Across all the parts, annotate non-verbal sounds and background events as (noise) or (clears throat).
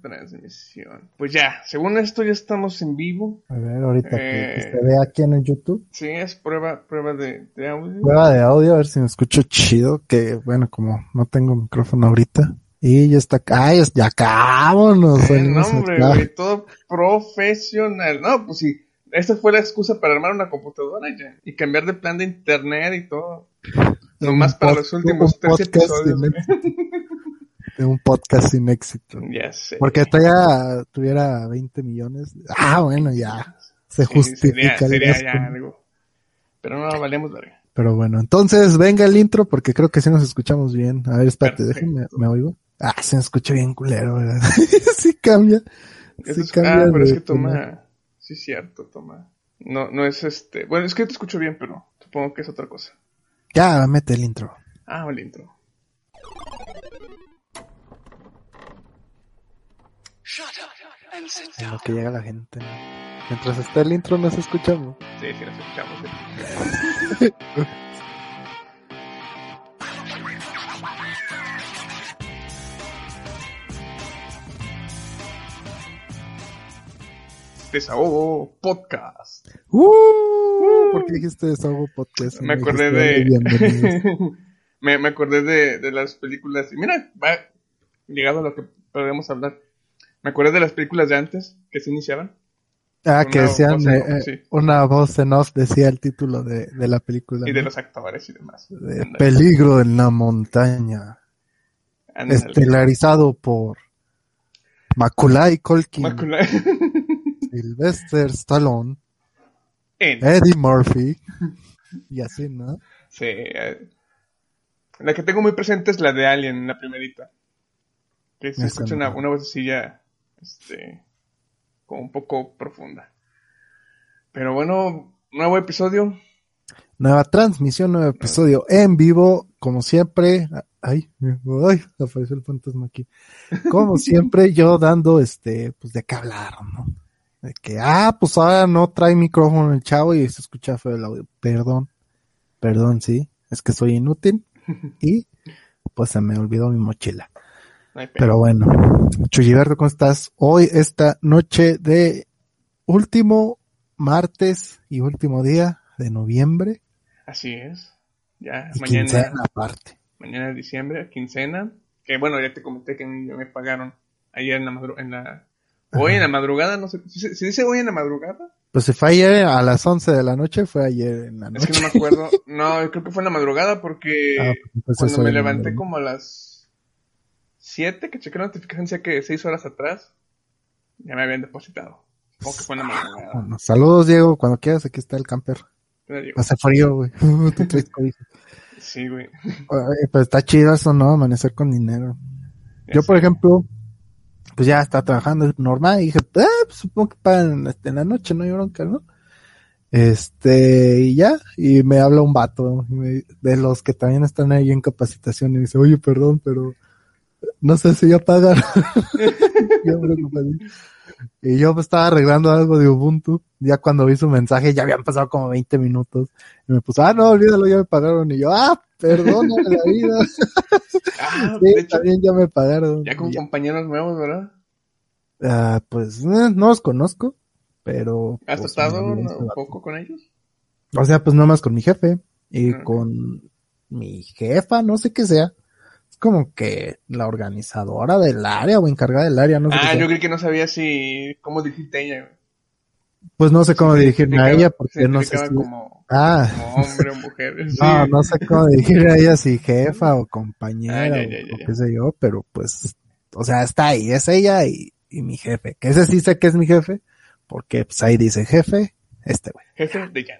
transmisión. Pues ya, según esto ya estamos en vivo. A ver, ahorita que, que Eh. se ve aquí en el YouTube. Sí, es prueba, prueba de, de audio. Prueba de audio, a ver si me escucho chido. Que bueno, como no tengo micrófono ahorita. Y ya está acá. ¡Ay, ya vámonos! Eh, no, hombre, güey, todo profesional. No, pues sí, esa fue la excusa para armar una computadora ya. Y cambiar de plan de internet y todo. Nomás para los últimos tres episodios. De un podcast sin éxito. Ya sé. Porque todavía tuviera 20 millones. Ah, bueno, ya. Se Sí, justifica sería, ya algo. Pero no, valemos verga. Pero bueno, entonces venga el intro porque creo que sí nos escuchamos bien. A ver, espérate, Perfecto. déjame, ¿me oigo? Ah, se me escucha bien culero, ¿verdad? (laughs) sí cambia. Sí es- cambia ah, pero es que toma. Sí, cierto, toma. No, no es este. Bueno, es que te escucho bien, pero supongo que es otra cosa. Ya, mete el intro. Ah, el intro. En lo que llega la gente. Mientras está el intro nos escuchamos. Sí, sí, nos escuchamos. sí. Desahogo Podcast. ¡Uh! ¿Por qué dijiste desahogo podcast? Me acordé de. (laughs) (laughs) me, me acordé de, de las películas. Y mira, va ligado a lo que podemos hablar. Me acordé de las películas de antes que se iniciaban. Ah, Una que decían, voz eh, off, eh, sí. una voz en off decía el título de, de la película. Y de ¿no? los actores y demás. De. Peligro en la montaña. Ándale. Estelarizado por Macaulay Culkin, Macula- (laughs) Sylvester Stallone, En- Eddie Murphy. Y así, ¿no? Sí. eh, La que tengo muy presente es la de Alien, la primerita. Que se Esa escucha no. una, una vocecilla, este, como un poco profunda. Pero bueno, nuevo episodio. Nueva transmisión, nuevo episodio en vivo, como siempre. Ay, ay, apareció el fantasma aquí. Como (laughs) siempre, yo dando este, pues de qué hablar, ¿no? De que, ah, pues ahora no trae micrófono el chavo y se escucha feo el audio. Perdón, perdón, sí, es que soy inútil (laughs) y pues se me olvidó mi mochila. No. Pero bueno, Chuyberto, ¿cómo estás? Hoy, esta noche de último martes y último día de noviembre Así es. Ya, y mañana, quincena aparte. mañana es diciembre, quincena. Que bueno, ya te comenté que me pagaron ayer en la madrugada. En la... Hoy en la madrugada, no sé. ¿Se, se dice hoy en la madrugada? Pues se fue ayer a las 11 de la noche, fue ayer en la Es noche. que no me acuerdo. No, creo que fue en la madrugada porque (laughs) Ah, pues cuando me levanté como a las 7, que chequé la notificación, decía que 6 horas atrás, ya me habían depositado. Que fue. Bueno, saludos, Diego, cuando quieras, aquí está el camper. Hace frío, güey. (laughs) Sí, güey. Pero está chido eso, ¿no? Amanecer con dinero. Yo, por ejemplo, pues ya está trabajando normal y dije, ah, pues supongo que pagan este, en la noche, no hay bronca, ¿no? Este, y ya, y me habla un vato de los que también están ahí en capacitación y me dice, oye, perdón, pero no sé si ya pagan. (laughs) Yo y yo pues, estaba arreglando algo de Ubuntu, ya cuando vi su mensaje ya habían pasado como 20 minutos y me puso, ah, no, olvídalo, ya me pagaron y yo, ah, perdóname la vida. (laughs) Ah, Sí, de hecho, también ya me pagaron. ya con compañeros nuevos, ¿verdad? Ah, pues eh, no los conozco, pero. ¿Has pues, tratado me un poco con ellos? O sea, pues nomás con mi jefe y Ah. con mi jefa, no sé qué sea. Como que la organizadora del área o encargada del área, no sé. Ah, yo creí que no sabía si cómo dirigirte a ella. Pues no sé cómo Se dirigirme a ella se porque no sé si. como, Ah, como hombre o mujer. (laughs) Sí. no, no sé cómo dirigirme a ella, si jefa o compañera Ah, ya, o, ya, ya, o ya. qué sé yo, pero pues, o sea, está ahí, es ella y, y mi jefe. Que ese sí sé que es mi jefe, porque pues ahí dice jefe, este güey. Jefe de Jan.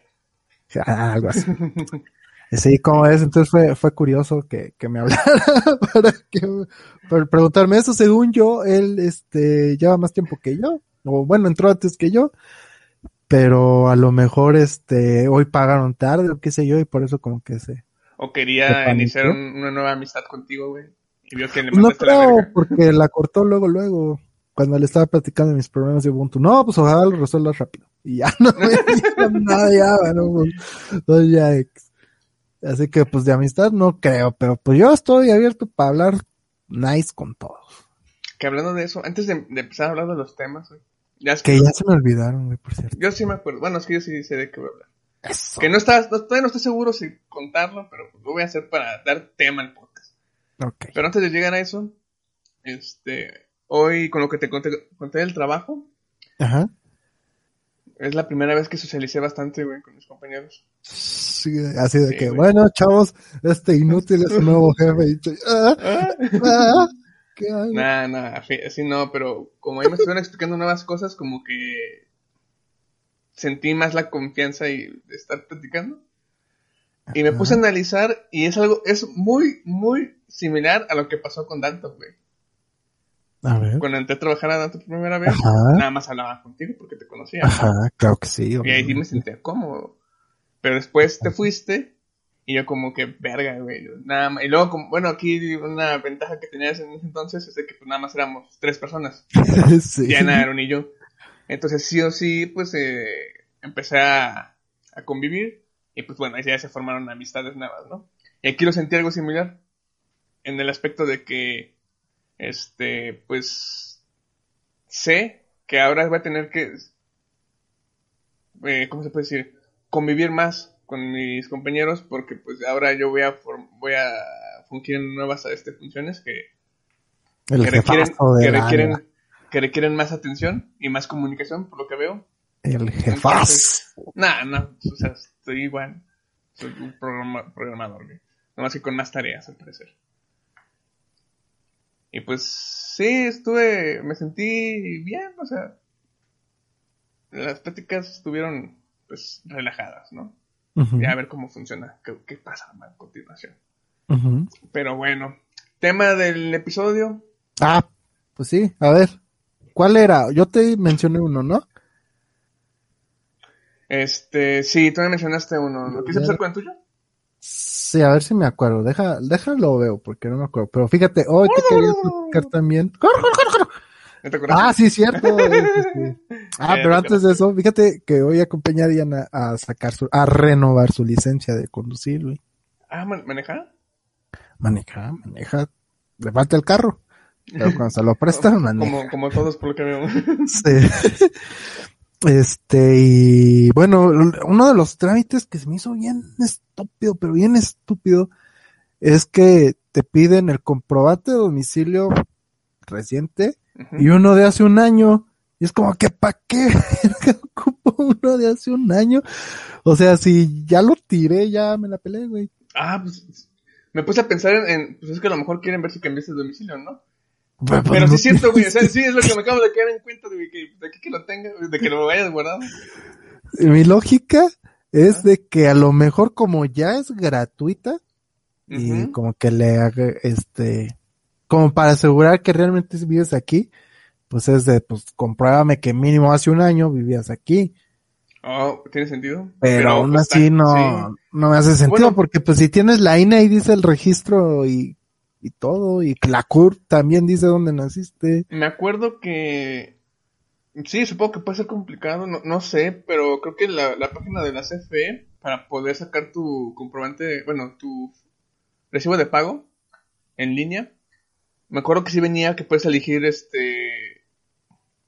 (laughs) Ah, algo así. (laughs) Sí, como es, entonces fue, fue curioso que, que me (laughs) hablara para que, para preguntarme eso. Según yo, él, este, lleva más tiempo que yo, o bueno, entró antes que yo, pero a lo mejor, este, hoy pagaron tarde o qué sé yo, y por eso como que se. O quería iniciar un, una nueva amistad contigo, güey. Y vio que le no creo, la porque la cortó luego, luego cuando le estaba platicando de mis problemas de Ubuntu, no, pues ojalá lo resuelvas rápido. Y ya (laughs) no me dijo nada, ya, bueno, pues, ya, así que pues de amistad no creo, pero pues yo estoy abierto para hablar nice con todos. Que hablando de eso, antes de, empezar a hablar de los temas, ya que, ya se me olvidaron, güey, por cierto. Yo sí me acuerdo, bueno, es que yo sí sé de qué voy a hablar. Eso. Que no estás, todavía no estoy seguro si contarlo, pero lo voy a hacer para dar tema al podcast. Okay. Pero antes de llegar a eso, este, Hoy, con lo que te conté, conté del trabajo, Ajá. Es la primera vez que socialicé bastante, güey, con mis compañeros. Sí, así de que, bueno, chavos, este inútil es un nuevo jefe. Y, ah, ah, ¿qué Nah, nah, así no, pero como ahí me estuvieron explicando nuevas cosas, como que sentí más la confianza y de estar platicando. Y me puse a analizar y es algo, es muy, muy similar a lo que pasó con Danto, güey. Cuando entré a trabajar a por primera vez, nada más hablaba contigo porque te conocía. Ajá, claro que sí. Y ahí sí me sentía cómodo. Pero después te fuiste y yo como que, verga, güey. Nada más. Y luego, como, bueno, aquí una ventaja que tenías en ese entonces es de que pues, nada más éramos tres personas. (laughs) sí. Diana, Aaron y yo. Entonces sí o sí, pues eh, empecé a, a convivir y pues bueno, ahí ya se formaron amistades nuevas, ¿no? Y aquí lo sentí algo similar en el aspecto de que este, pues sé que ahora voy a tener que, eh, ¿cómo se puede decir? Convivir más con mis compañeros porque pues ahora yo voy a, voy a fungir en nuevas este, funciones que, que requieren, que, requieren, que requieren más atención y más comunicación, por lo que veo. El jefaz. No, no, o sea, estoy igual. Soy un programador, ¿no? más que con más tareas, al parecer. Y pues sí, estuve, me sentí bien, o sea, las pláticas estuvieron pues relajadas, ¿no? Ya a ver cómo funciona, qué, pasa a continuación. Pero bueno, tema del episodio. Ah, pues sí, a ver, ¿cuál era? Yo te mencioné uno, ¿no? Este, sí, tú me mencionaste uno. ¿Lo quieres empezar con el tuyo? Sí, a ver si me acuerdo. Deja, déjalo veo, porque no me acuerdo. Pero fíjate, hoy te quería platicar también. Ah, sí, cierto. (laughs) Ah, pero antes de eso, fíjate que hoy acompañé a Diana a sacar su, a renovar su licencia de conducir, güey. Ah, ¿maneja? Maneja, maneja. Le falta el carro. Pero cuando se lo prestan, (laughs) maneja. Como, como todos por lo que veo. (laughs) sí. Este, y bueno, uno de los trámites que se me hizo bien estúpido, pero bien estúpido, es que te piden el comprobante de domicilio reciente y uno de hace un año. Y es como (laughs) que, ¿para qué? ocupo uno de hace un año. O sea, si ya lo tiré, ya me la peleé, güey. Ah, pues me puse a pensar en, pues es que a lo mejor quieren ver si cambiaste de domicilio, ¿no? Pues, pero sí siento, güey, o sea, sí es lo que me acabo de quedar en cuenta de que, de que lo tenga, de que lo vayas guardado. Mi lógica es de que a lo mejor como ya es gratuita y como que le haga este como para asegurar que realmente vives aquí, pues es de pues compruébame que mínimo hace un año vivías aquí. Oh, ¿tiene sentido? Pero, aún pues, así no, no me hace sentido porque pues si tienes la INA y dice el registro y y todo, y la CUR también dice dónde naciste. Me acuerdo que sí, supongo que puede ser complicado, no, no sé, pero creo que la, la, página de la CFE, para poder sacar tu comprobante, bueno, tu recibo de pago en línea, me acuerdo que sí venía que puedes elegir este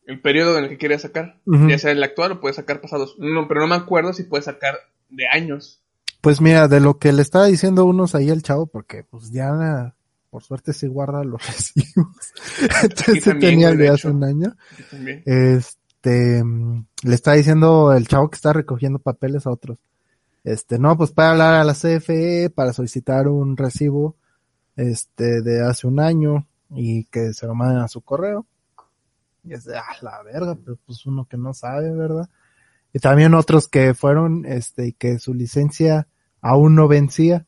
el periodo en el que quieres sacar, ya sea el actual o puedes sacar pasados. No, pero no me acuerdo si puedes sacar de años. Pues mira, de lo que le estaba diciendo unos ahí al chavo, porque pues ya por suerte sí guarda los (laughs) recibos. Entonces tenía el de hace un año. Este, mm, le está diciendo el chavo que está recogiendo papeles a otros. Este, no, pues para hablar a la CFE para solicitar un recibo, este, de hace un año y que se lo manden a su correo. Y es de, ah, la verga, pero pues uno que no sabe, ¿verdad? Y también otros que fueron, este, y que su licencia aún no vencía.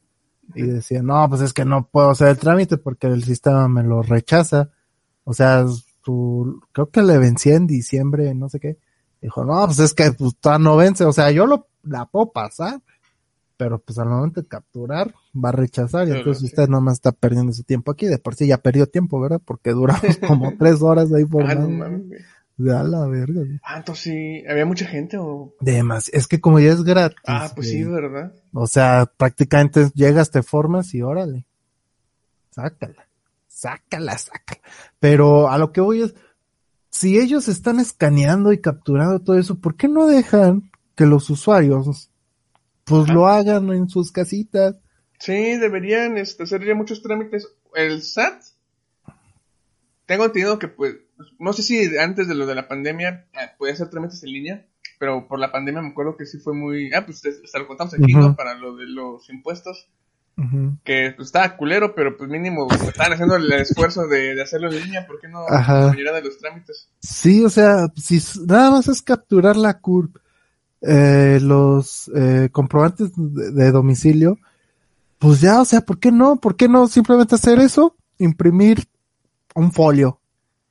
Y decía, no, pues es que no puedo hacer el trámite porque el sistema me lo rechaza. O sea, tu, creo que le vencía en diciembre, no sé qué. Dijo, no, pues es que pues, no vence. O sea, yo lo, la puedo pasar, pero pues al momento de capturar va a rechazar y entonces sí. usted nomás está perdiendo su tiempo aquí. De por sí ya perdió tiempo, ¿verdad? Porque duramos (laughs) como tres horas ahí por Ah, no mames, güey. De a la verga. güey. Ah, entonces sí, había mucha gente o... Demás. Es que como ya es gratis. Ah, pues sí. ¿verdad? O sea, prácticamente llegas, te formas y órale. Sácala. Sácala, sácala. Pero a lo que voy es, si ellos están escaneando y capturando todo eso, ¿por qué no dejan que los usuarios pues Ajá. lo hagan en sus casitas? Sí, deberían este, hacer ya muchos trámites. El SAT, tengo entendido que pues, no sé si antes de lo de la pandemia eh, podía hacer trámites en línea, pero por la pandemia me acuerdo que sí fue muy... Ah, pues hasta lo contamos aquí, Ujú. ¿no? Para lo de los impuestos, que pues, estaba culero, pero pues mínimo pues, estaban haciendo el esfuerzo de, de hacerlo en línea, ¿por qué no Ajá. la mayoría de los trámites? Sí, o sea, si nada más es capturar la CURP, eh, los eh, comprobantes de, de domicilio, pues ya, o sea, ¿por qué no? ¿Por qué no simplemente hacer eso? Imprimir un folio.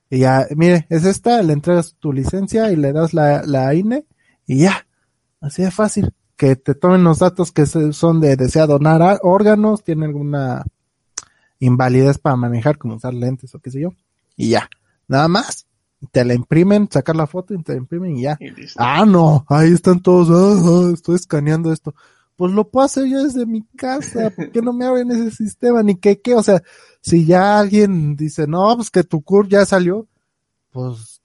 Y ya, mire, es esta, le entregas tu licencia y le das la, la INE y ya. Así de fácil. Que te tomen los datos que son de desea donar a- órganos, tiene alguna invalidez para manejar, como usar lentes o qué sé yo. Y ya. Nada más. Te la imprimen, sacar la foto y te la imprimen y ya. Y. Ah, no, ahí están todos, ah, estoy escaneando esto. Pues lo puedo hacer yo desde mi casa, ¿por qué no me abren ese sistema? Ni que qué, o sea, si ya alguien dice, no, pues que tu CURP ya salió, pues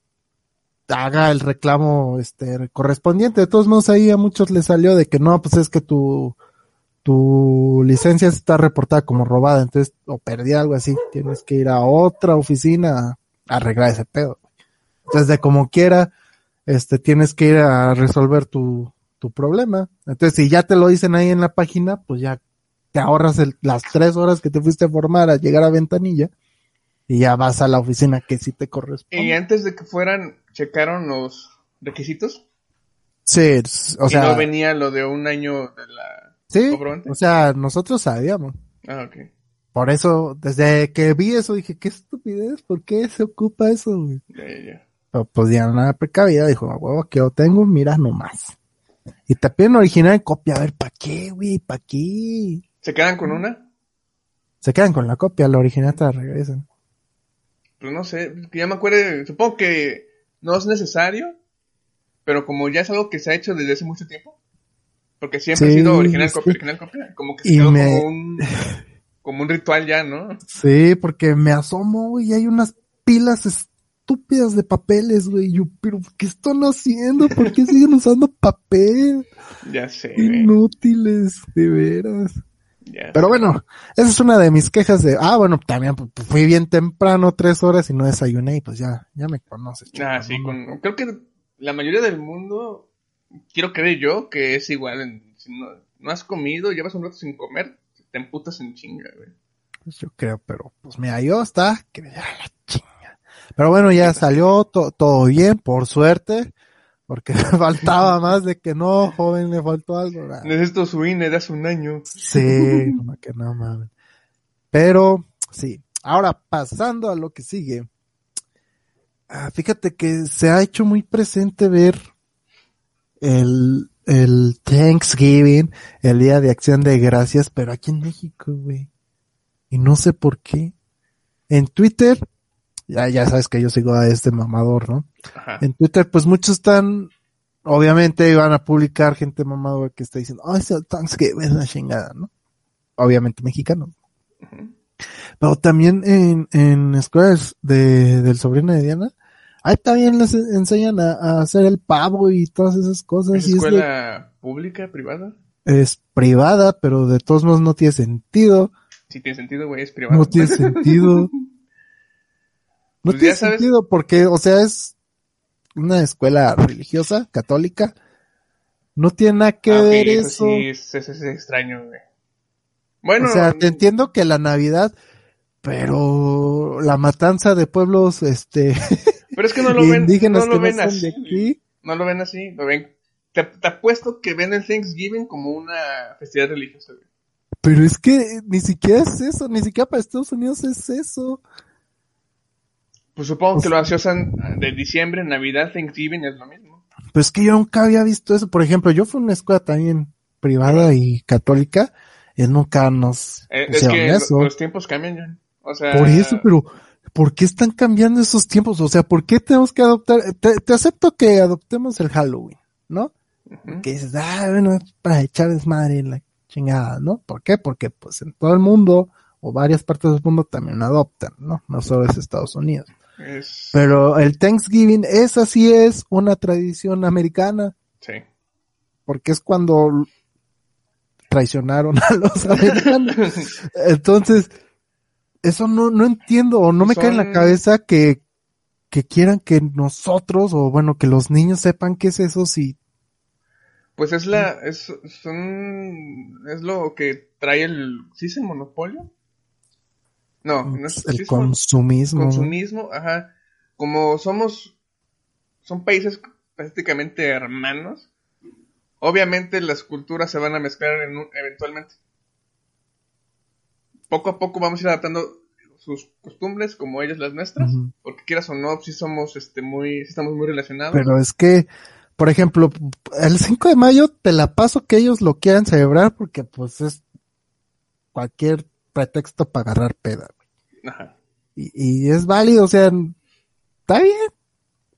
haga el reclamo este correspondiente. De todos modos ahí a muchos les salió de que no, pues es que tu tu licencia está reportada como robada, entonces o perdí algo así, tienes que ir a otra oficina a arreglar ese pedo. Entonces de como quiera, este tienes que ir a resolver tu tu problema. Entonces si ya te lo dicen ahí en la página, pues ya te ahorras el- las tres horas que te fuiste a formar a llegar a ventanilla y ya vas a la oficina que sí te corresponde. Y antes de que fueran, checaron los requisitos. Sí, o y sea, no venía lo de un año de la... sí, o sea, nosotros sabíamos. Ah, ok. Por eso, desde que vi eso, dije, qué estupidez, ¿por qué se ocupa eso? güey? Ya, ya, ya. Pero pues ya una precavida, dijo, huevo, que yo tengo, mira nomás. Y te piden original copia, a ver, ¿para qué, güey? ¿Para qué? ¿Se quedan con una? Se quedan con la copia, la original te la regresan. Pues no sé, ya me acuerdo, supongo que no es necesario, pero como ya es algo que se ha hecho desde hace mucho tiempo, porque siempre ha sido original sí. copia, original copia, como que se quedó me- como un (laughs) como un ritual ya, ¿no? Sí, porque me asomo, y hay unas pilas estúpidas de papeles, güey. Yo, pero ¿qué están haciendo? ¿Por qué siguen usando papel? (laughs) Ya sé, Inútiles, de veras. Pero bueno, esa es una de mis quejas de, ah, bueno, también fui bien temprano, tres horas y no desayuné y pues ya, ya me conoces. Ah, chico, sí, ¿no? con, creo que la mayoría del mundo, quiero creer yo, que es igual, en- si no, no has comido, llevas un rato sin comer, te emputas en chinga, güey. Pues yo creo, pero pues mira, yo está, que ya la chinga. Pero bueno, ya salió to- todo bien, por suerte, porque (laughs) faltaba más de que no, joven, le faltó algo. Ah, Necesito su INE de hace un año. Sí, como que no mames. Pero, sí. Ahora, pasando a lo que sigue. Ah, fíjate que se ha hecho muy presente ver el, el Thanksgiving, el Día de Acción de Gracias, pero aquí en México, güey. Y no sé por qué. En Twitter, ya, ya sabes que yo sigo a este mamador, ¿no? Ajá. En Twitter, pues muchos están, obviamente iban a publicar gente mamadora que está diciendo, oh, es el Thanksgiving, es una chingada, ¿no? Obviamente mexicano. Pero también en, en escuelas de, del sobrino de Diana, ahí también les enseñan a, a hacer el pavo y todas esas cosas. ¿Es y es, de- escuela pública, privada? es privada, pero de todos modos no tiene sentido. Sí tiene sentido, güey, es privada. No tiene sentido. (laughs) No Pues tiene sabes- sentido porque, o sea, es una escuela religiosa, católica. No tiene nada que Ah, ver eso eso. sí, es, es- es extraño, güey. Bueno, o sea, te entiendo que la Navidad, pero la matanza de pueblos, este, (laughs) pero es que no lo ven, indígenas no lo ven no así. No lo ven así, lo ven te, te apuesto que ven el Thanksgiving como una festividad religiosa, güey. Pero es que ni siquiera es eso, ni siquiera para Estados Unidos es eso. Pues supongo que lo sea- asocian de diciembre, Navidad, Thanksgiving es lo mismo. Pues es que yo nunca había visto eso. Por ejemplo, yo fui a una escuela también privada y católica y nunca nos Eh, es que lo- eso. los tiempos cambian. O sea, Por eso, pero ¿por qué están cambiando esos tiempos? O sea, ¿por qué tenemos que adoptar? Te, te acepto que adoptemos el Halloween, ¿no? Que dices, ah, bueno, es para echar desmadre en la chingada, ¿no? ¿Por qué? Porque pues en todo el mundo o varias partes del mundo también adoptan, ¿no? No solo es Estados Unidos. Es- Pero el Thanksgiving, esa sí es una tradición americana, sí. porque es cuando traicionaron a los (laughs) americanos. Entonces, eso no, no entiendo, o no me cae en la cabeza que, que quieran que nosotros, o bueno, que los niños sepan qué es eso si, Pues es la, es, son, es lo que trae el, ¿sí es el monopolio? No, no es, el consumismo. consumismo, ajá. Como somos, son países prácticamente hermanos, obviamente las culturas se van a mezclar en un- eventualmente. Poco a poco vamos a ir adaptando sus costumbres como ellas las nuestras, porque quieras o no, sí somos, este, muy, sí estamos muy relacionados. Pero es que, por ejemplo, el 5 de mayo te la paso que ellos lo quieran celebrar porque pues es cualquier pretexto para agarrar peda. Ajá. Y, y es válido, o sea, está bien.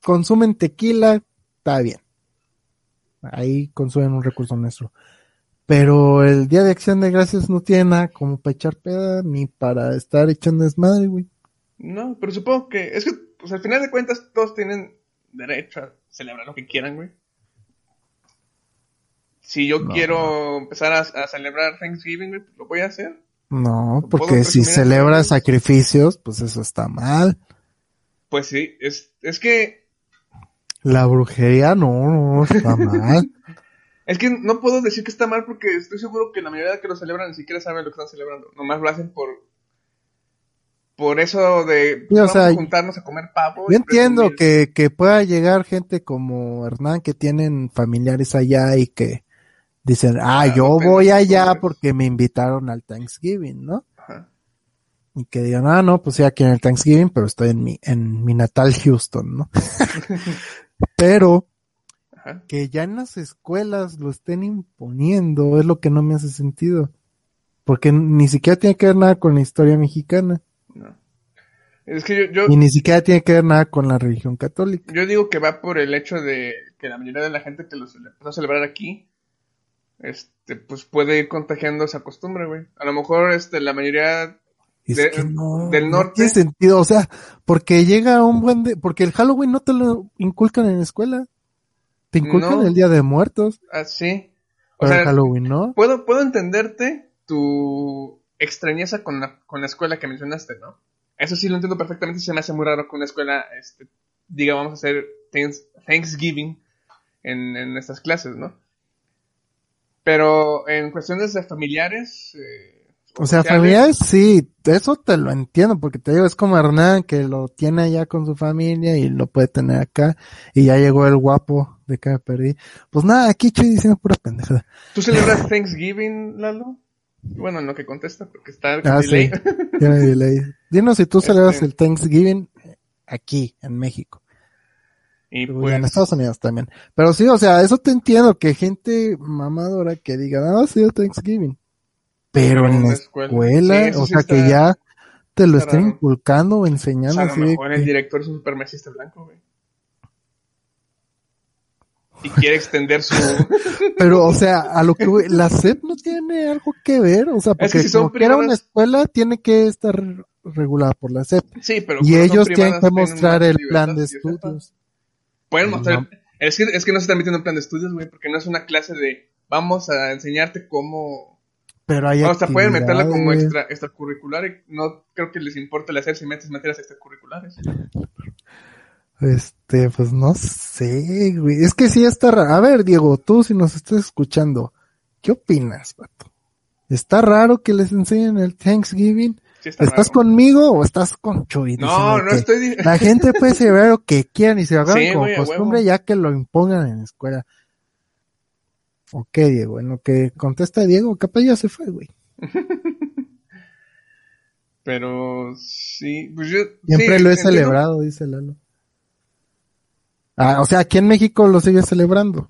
Consumen tequila, está bien. Ahí consumen un recurso nuestro. Pero el Día de Acción de Gracias no tiene nada como para echar peda ni para estar echando desmadre, güey. No, pero supongo que, es que, pues al final de cuentas, todos tienen derecho a celebrar lo que quieran, güey. Si yo No. quiero empezar a, a celebrar Thanksgiving, güey, pues lo voy a hacer. No, ¿Puedo porque si eso? sacrificios, pues eso está mal. Pues sí, es, es que, La brujería no, no está (laughs) mal. es que no puedo decir que está mal porque estoy seguro que la mayoría de que lo celebran ni siquiera saben lo que están celebrando. Nomás lo hacen por, por eso de, Sí, o vamos sea, a juntarnos a comer pavo. Yo entiendo que, que pueda llegar gente como Hernán que tienen familiares allá y que dicen, ah, Ah, yo voy allá porque me invitaron al Thanksgiving, ¿no? Ajá. Y que digan, ah, no, pues sí, aquí en el Thanksgiving, pero estoy en mi, en mi natal Houston, ¿no? (laughs) pero Ajá. que ya en las escuelas lo estén imponiendo es lo que no me hace sentido. Porque ni siquiera tiene que ver nada con la historia mexicana. No. Es que yo, yo, Y ni siquiera tiene que ver nada con la religión católica. Yo digo que va por el hecho de que la mayoría de la gente que lo empezó a celebrar aquí, este, pues puede ir contagiando esa costumbre, güey. A lo mejor, este, la mayoría, Es de- que no, del no norte. tiene sentido, o sea, porque llega un buen de, porque el Halloween no te lo inculcan en la escuela, te inculcan No. el Día de Muertos, así, o pero el sea, Halloween no. puedo, puedo entenderte tu extrañeza con la, con la escuela que mencionaste, ¿no? Eso sí lo entiendo perfectamente, se me hace muy raro que una escuela, este, diga, vamos a hacer Thanks- Thanksgiving en, en estas clases, ¿no? Pero en cuestiones de familiares, eh, O sea, familiares sí, eso te lo entiendo, porque te digo, es como Hernán que lo tiene allá con su familia y lo puede tener acá, y ya llegó el guapo de que me perdí. Pues nada, aquí estoy diciendo pura pendejada. ¿Tú celebras Thanksgiving, Lalo? Bueno, en lo que contesta, porque está Ah, delay. sí. Delay. (laughs) Dinos si tú celebras Este- el Thanksgiving aquí, en México. Y pues, en Estados Unidos también. Pero sí, o sea, eso te entiendo, que gente mamadora que diga, ah, sí, Thanksgiving. Pero en la escuela, Sí, o sí sea, está- que ya te lo estén inculcando o o enseñando sea, a lo el director es un supermesista blanco, güey. Y quiere extender su... (laughs) Pero, o sea, a lo que la SEP no tiene algo que ver, o sea, Es que porque si que era una escuela, tiene que estar regulada por la SEP. Sí, pero... Y ellos tienen que mostrar el plan de estudios. Pueden No. mostrar... Es que, es que no se está metiendo en plan de estudios, güey, porque no es una clase de... Vamos a enseñarte cómo... Pero hay O sea, pueden meterla como extra, extracurricular y no creo que les importe el hacer si metes materias extracurriculares. Este, pues no sé, güey. Es que sí está raro. A ver, Diego, tú si nos estás escuchando, ¿qué opinas, vato? ¿Está raro que les enseñen el Thanksgiving? Sí está ¿Estás raro. conmigo o estás con Chuy? No, diciendo no estoy... di- La gente puede (laughs) celebrar lo que quieran y se hagan Sí, como costumbre huevo. ya que lo impongan en la escuela. Ok, Diego, en lo que contesta Diego, capaz ya se fue, güey. (laughs) Pero sí, pues yo... Siempre sí, lo he entiendo. celebrado, dice Lalo. Ah, o sea, aquí en México lo sigue celebrando.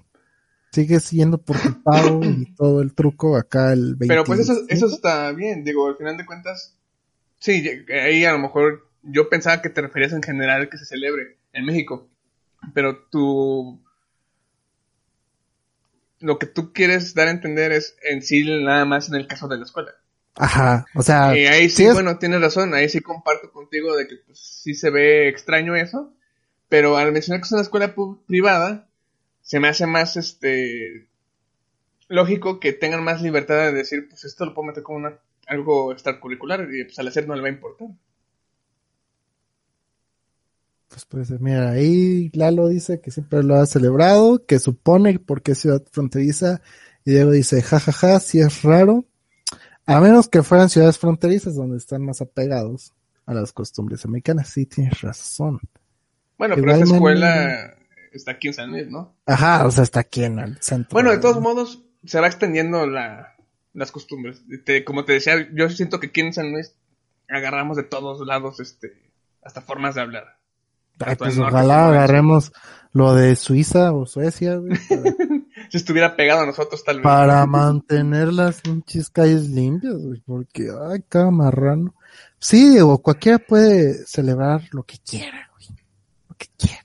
Sigue siendo por tu pago y (laughs) todo el truco acá el 20. Pero pues eso, eso está bien, digo, al final de cuentas, sí, ahí a lo mejor yo pensaba que te referías en general que se celebre en México, pero tú, lo que tú quieres dar a entender es en sí nada más en el caso de la escuela. Ajá, o sea, Y ahí sí, sí es- bueno, tienes razón, ahí sí comparto contigo de que pues, sí se ve extraño eso, pero al mencionar que es una escuela privada, se me hace más este lógico que tengan más libertad de decir, pues esto lo puedo meter como una, algo extracurricular y pues al hacer no le va a importar. pues puede ser. Mira, ahí Lalo dice que siempre lo ha celebrado, que supone porque es ciudad fronteriza, y Diego dice, jajaja, sí es raro, a menos que fueran ciudades fronterizas donde están más apegados a las costumbres americanas. Sí, tienes razón. Bueno, pero esa escuela está aquí en San Luis, ¿no? Ajá, o sea, está aquí en el centro. Bueno, de todos modos, se va extendiendo la, las costumbres. Te- como te decía, yo siento que aquí en San Luis agarramos de todos lados este hasta formas de hablar. Ay, pues ojalá agarremos lo de Suiza o Suecia, güey, (laughs) para, Si estuviera pegado a nosotros, tal vez. para mantener las pinches calles limpias, güey, porque, ay, cada marrano. Sí, Diego, cualquiera puede celebrar lo que quiera, güey, lo que quiera.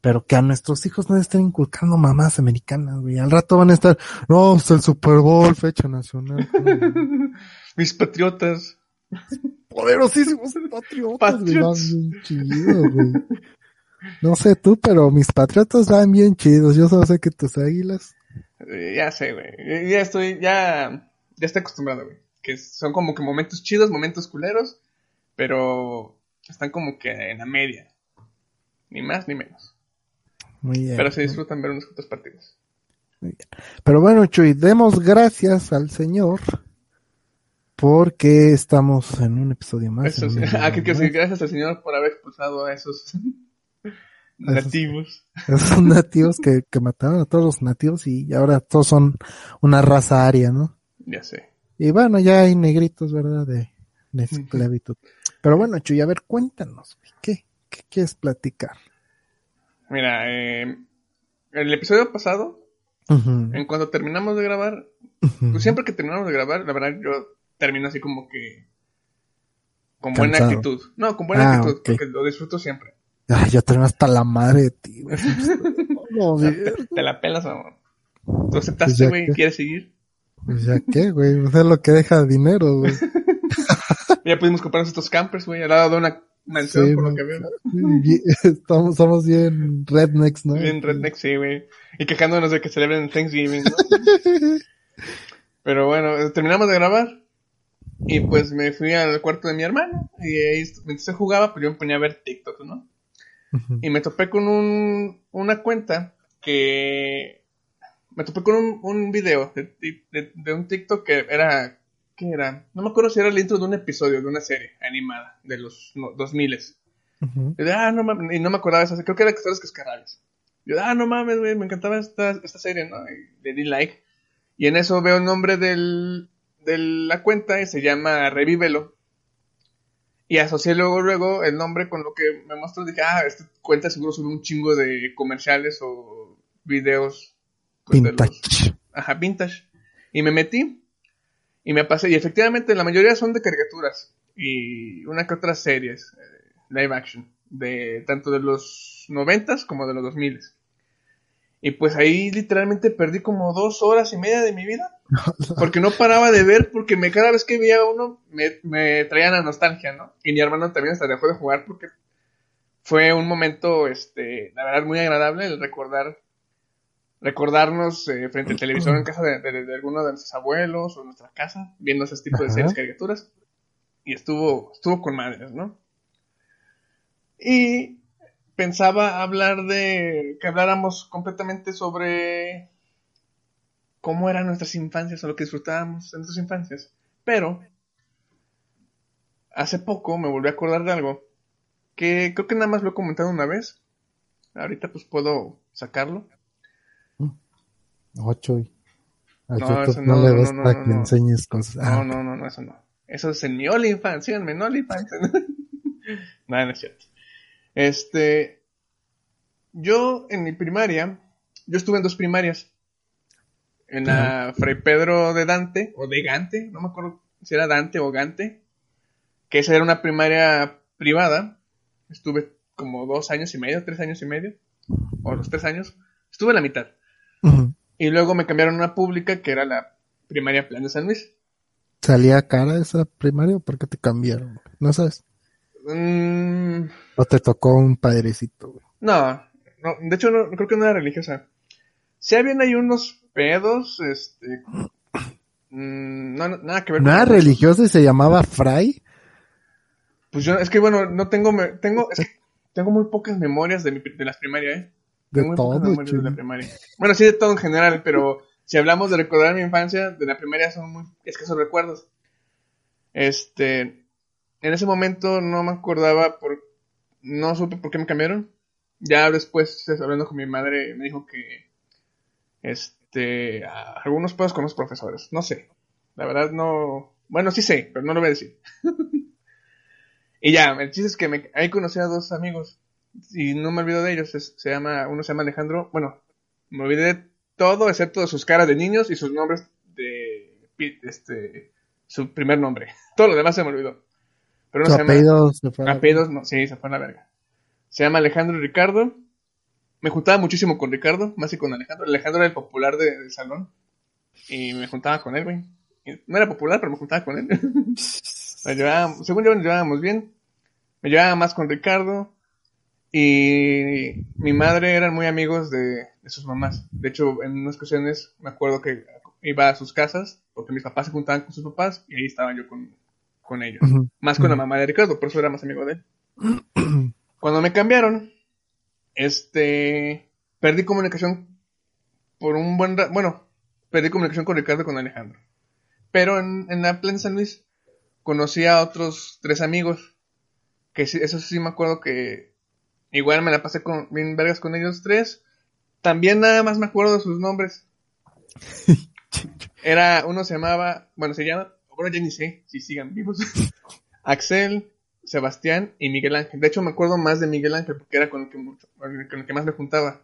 Pero que a nuestros hijos no estén inculcando mamás americanas, güey. Al rato van a estar, no, pues el Super Bowl, fecha nacional. (laughs) Mis patriotas. Poderosísimos patriotas, güey. van bien chidos, güey. No sé tú, pero mis patriotas van bien chidos. Yo solo sé que tus águilas. Eh, ya sé, güey. Eh, Ya estoy, ya, ya estoy acostumbrado, güey. Que son como que momentos chidos, momentos culeros, pero están como que en la media. Ni más ni menos. Muy bien. Pero se disfrutan ver unos cuantos partidos. Pero bueno, Chuy, demos gracias al Señor porque estamos en un episodio más. Eso sí. (laughs) Ah, que, que gracias al Señor por haber expulsado a esos (laughs) nativos. más. (laughs) Esos nativos que, que mataron a todos los nativos y ahora todos son una raza aria, ¿no? Ya sé. Y bueno, ya hay negritos, ¿verdad? De, de esclavitud. Pero bueno, Chuy, a ver, cuéntanos, ¿qué, qué quieres platicar? Mira, eh, el episodio pasado, en cuanto terminamos de grabar, pues siempre que terminamos de grabar, la verdad yo termino así como que con buena Cansado. actitud. No, con buena Ah, actitud, porque lo disfruto siempre. Ay, ya tengo hasta la madre de ti, güey. (laughs) No, Te, te la pelas, amor. Tú Pues aceptaste, güey, que- quieres seguir. Pues ya qué, güey, o sea, lo que deja dinero, güey. (laughs) Ya pudimos comprarnos estos campers, güey, al lado de una mansión, Sí, por lo que veo. (laughs) Estamos, somos bien rednecks, ¿no? Bien redneck, sí, güey. Y quejándonos de que celebren Thanksgiving, ¿no? (laughs) Pero bueno, terminamos de grabar. Y pues me fui al cuarto de mi hermano. Y ahí, mientras se jugaba, pues yo me ponía a ver TikTok, ¿no? Y me topé con un, una cuenta que... Me topé con un, un video de, de- de un TikTok que era... ¿Qué era? No me acuerdo si era el intro de un episodio de una serie animada de los no, 2000 Ujú. y, de, ah, no mames, y no me acordaba de esa, creo que era Castores Cascarrabias. Y yo, ah, no mames, güey, me encantaba esta, esta serie, ¿no? Y le di like. Y en eso veo el nombre del, de la cuenta y se llama Revívelo. Y asocié luego, luego el nombre con lo que me mostró. Dije, ah, esta cuenta seguro sube un chingo de comerciales o videos. pues, de los- Vintage. Ajá, vintage. Y me metí y me pasé. Y efectivamente la mayoría son de caricaturas y una que otras series, eh, live action, de tanto de los noventas como de los dos miles. Y pues ahí literalmente perdí como dos horas y media de mi vida. (laughs) Porque no paraba de ver, porque me, cada vez que veía uno me, me traía la nostalgia, ¿no? Y mi hermano también hasta dejó de jugar porque fue un momento, este, la verdad, muy agradable el recordar, recordarnos eh, frente al televisor en (clears throat) casa de, de, de alguno de nuestros abuelos o en nuestra casa, viendo ese tipo de series, caricaturas. Y estuvo, estuvo con madres, ¿no? Y pensaba hablar de, que habláramos completamente sobre cómo eran nuestras infancias o lo que disfrutábamos en nuestras infancias. Pero, hace poco me volví a acordar de algo que creo que nada más lo he comentado una vez. Ahorita pues puedo sacarlo. Ocho. y- A No, YouTube eso no, no, le gusta no, que enseñes cosas. Ah, No, no, no, no, eso no. Eso es en mi OnlyFans, síganme en OnlyFans. (laughs) no, no es cierto. Este, yo en mi primaria, yo estuve en dos primarias. En la Fray Pedro de Dante, o de Gante, no me acuerdo si era Dante o Gante, que esa era una primaria privada. Estuve como dos años y medio, tres años y medio, o los tres años. Estuve en la mitad. Y luego me cambiaron a una pública que era la primaria Plan de San Luis. ¿Salía cara esa primaria o por qué te cambiaron? No sabes. Mm, ¿O te tocó un padrecito? güey? no, no, de hecho no, creo que no era religiosa. Si habían ahí unos pedos, este... mm, no, no, nada que ver ¿No era con- religioso y se llamaba Fray? Pues yo, es que bueno, no tengo, tengo, es que tengo muy pocas memorias de, mi, pri- de las primarias, ¿eh? De muy todo, de la primaria. Bueno, sí de todo en general, pero si hablamos de recordar mi infancia, de la primaria son muy escasos recuerdos. Este, en ese momento no me acordaba por, no supe por qué me cambiaron. Ya después, hablando con mi madre, me dijo que, este, algunos pedos con los profesores, no sé. La verdad no, bueno, sí sé, pero no lo voy a decir. (laughs) y ya, el chiste es que me, ahí conocí a dos amigos y no me olvido de ellos. es- se llama, uno se llama Alejandro. Bueno, me olvidé de todo excepto de sus caras de niños y sus nombres de este su primer nombre. (laughs) Todo lo demás se me olvidó. Pero uno Su se llama se fue apellidos, no, sí, se fue a la verga. Se llama Alejandro y Ricardo. Me juntaba muchísimo con Ricardo, más que con Alejandro. Alejandro era el popular de- del salón. Y me juntaba con él, güey. No era popular, pero me juntaba con él. (laughs) Llevábamos- según yo nos llevábamos bien. Me llevaba más con Ricardo. Y mi madre eran muy amigos de, de sus mamás. De hecho, en unas ocasiones me acuerdo que iba a sus casas, porque mis papás se juntaban con sus papás, y ahí estaba yo con, con ellos. Más con la mamá de Ricardo, por eso era más amigo de él. (clears throat) Cuando me cambiaron, este, perdí comunicación por un buen rato, bueno, perdí comunicación con Ricardo y con Alejandro. Pero en, en la Plaza San Luis conocí a otros tres amigos, que sí, eso sí me acuerdo que igual me la pasé con, bien vergas con ellos tres. También nada más me acuerdo de sus nombres. (laughs) Era, uno se llamaba, bueno, se llama, bueno, ya ni sé si sigan vivos. (laughs) Axel, Sebastián y Miguel Ángel. De hecho, me acuerdo más de Miguel Ángel porque era con el que, mucho- con el que más me juntaba.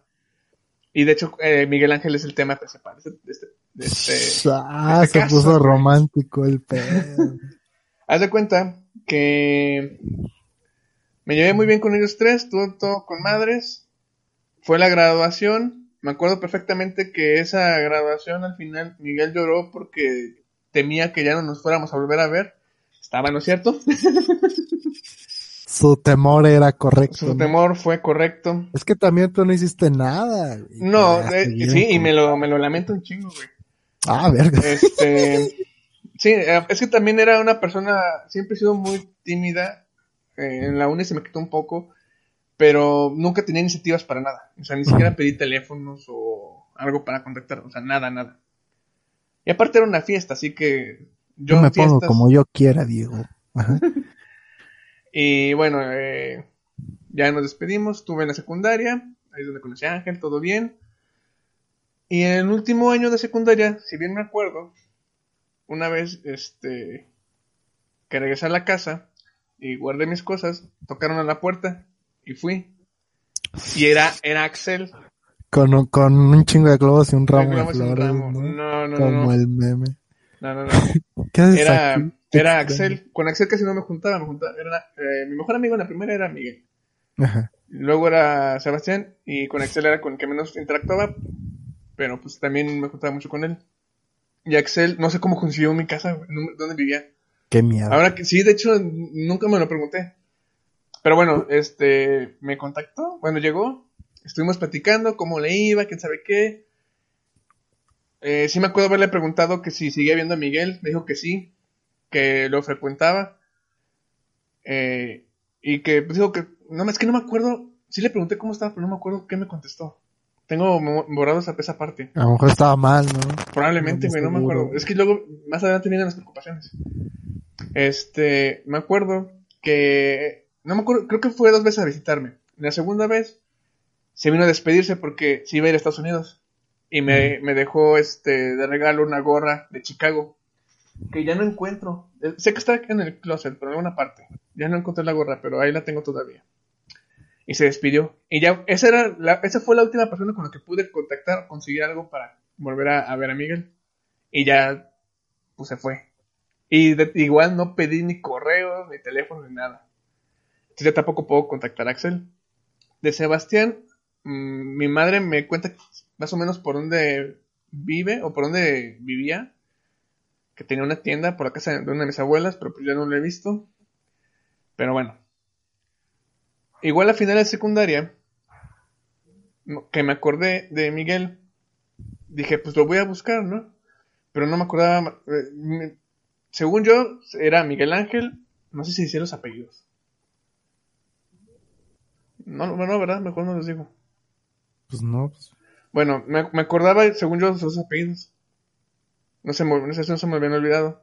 Y de hecho, eh, Miguel Ángel es el tema principal de este, de este- de este- (laughs) Ah, este se caso, puso romántico el pedo. Haz de cuenta que me llevé muy bien con ellos tres, todo, todo con madres. Fue la graduación. Me acuerdo perfectamente que esa graduación al final Miguel lloró porque temía que ya no nos fuéramos a volver a ver. Estaba, ¿no es cierto? Su temor era correcto. Su ¿no? temor fue correcto. Es que también tú no hiciste nada. güey. No, eh, sí, y me lo, me lo lamento un chingo, güey. Ah, verga. Este, (laughs) sí, eh, es que también era una persona, siempre he sido muy tímida. Eh, en la uni se me quitó un poco, pero nunca tenía iniciativas para nada. O sea, ni siquiera pedí teléfonos o algo para contactar, o sea, nada, nada. Y aparte era una fiesta, así que yo Yo me en pongo fiestas- como yo quiera, Diego. Ajá. (laughs) Y bueno, eh, ya nos despedimos, estuve en la secundaria, ahí es donde conocí a Ángel, todo bien. Y en el último año de secundaria, si bien me acuerdo, una vez este que regresé a la casa y guardé mis cosas, tocaron a la puerta y fui. Y era, era Axel. Con, un- con un chingo de globos y un ramo de flores, ramo. ¿no? No, no, Como no. el meme. No, no, no. (laughs) ¿Qué haces Era, aquí? era. Axel. Con Axel casi no me juntaba, me juntaba. Era, eh, mi mejor amigo en la primera era Miguel. Ajá. Luego era Sebastián y con Axel era con el que menos interactuaba, pero pues también me juntaba mucho con él. Y Axel, no sé cómo consiguió mi casa, dónde vivía. Qué miedo. Ahora que sí, de hecho, nunca me lo pregunté. Pero bueno, este, me contactó, bueno, llegó, estuvimos platicando cómo le iba, quién sabe qué. Eh, sí me acuerdo haberle preguntado que si seguía viendo a Miguel, me dijo que sí, que lo frecuentaba. Eh, y que pues, dijo que, no, es que no me acuerdo, sí le pregunté cómo estaba, pero no me acuerdo qué me contestó. Tengo borrado esa, esa parte. A lo mejor estaba mal, ¿no? Probablemente, No güey, no me seguro. acuerdo. Es que luego, más adelante vienen las preocupaciones. Este, me acuerdo que, no me acuerdo, creo que fue dos veces a visitarme. La segunda vez se vino a despedirse porque se iba a ir a Estados Unidos. y me, me dejó este de regalo una gorra de Chicago que ya no encuentro. Eh, Sé que está en el closet, pero en alguna parte. Ya no encontré la gorra, pero ahí la tengo todavía. Y se despidió. Y ya, esa, era la, esa fue la última persona con la que pude contactar, conseguir algo para volver a, a ver a Miguel. Y ya, pues se fue. Y igual no pedí ni correo, ni teléfono, ni nada. Entonces ya tampoco puedo contactar a Axel. De Sebastián, mm, mi madre me cuenta más o menos por dónde vive o por dónde vivía que tenía una tienda por la casa de una de mis abuelas, pero pues ya no lo he visto. Pero bueno. Igual a final de secundaria, que me acordé de Miguel, dije, pues lo voy a buscar, ¿no? Pero no me acordaba, eh, según yo, era Miguel Ángel, no sé si decía los apellidos. No, no, no, ¿verdad? Mejor no los digo. Pues no, pues, Bueno, me, me acordaba, según yo, sus apellidos. No se me, no sé, no se me habían olvidado.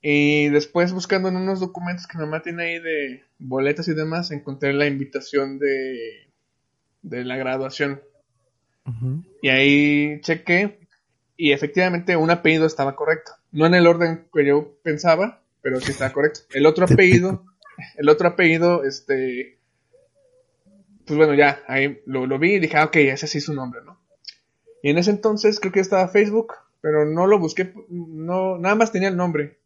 Y después buscando en unos documentos que mi mamá tiene ahí de boletas y demás, encontré la invitación de, de la graduación. Y ahí chequé y efectivamente un apellido estaba correcto. No en el orden que yo pensaba, pero sí estaba correcto. El otro apellido, el otro apellido, este, pues bueno, ya, ahí lo, lo vi y dije, ah, ok, ese sí es su nombre, ¿no? Y en ese entonces creo que estaba Facebook, pero no lo busqué, no, nada más tenía el nombre.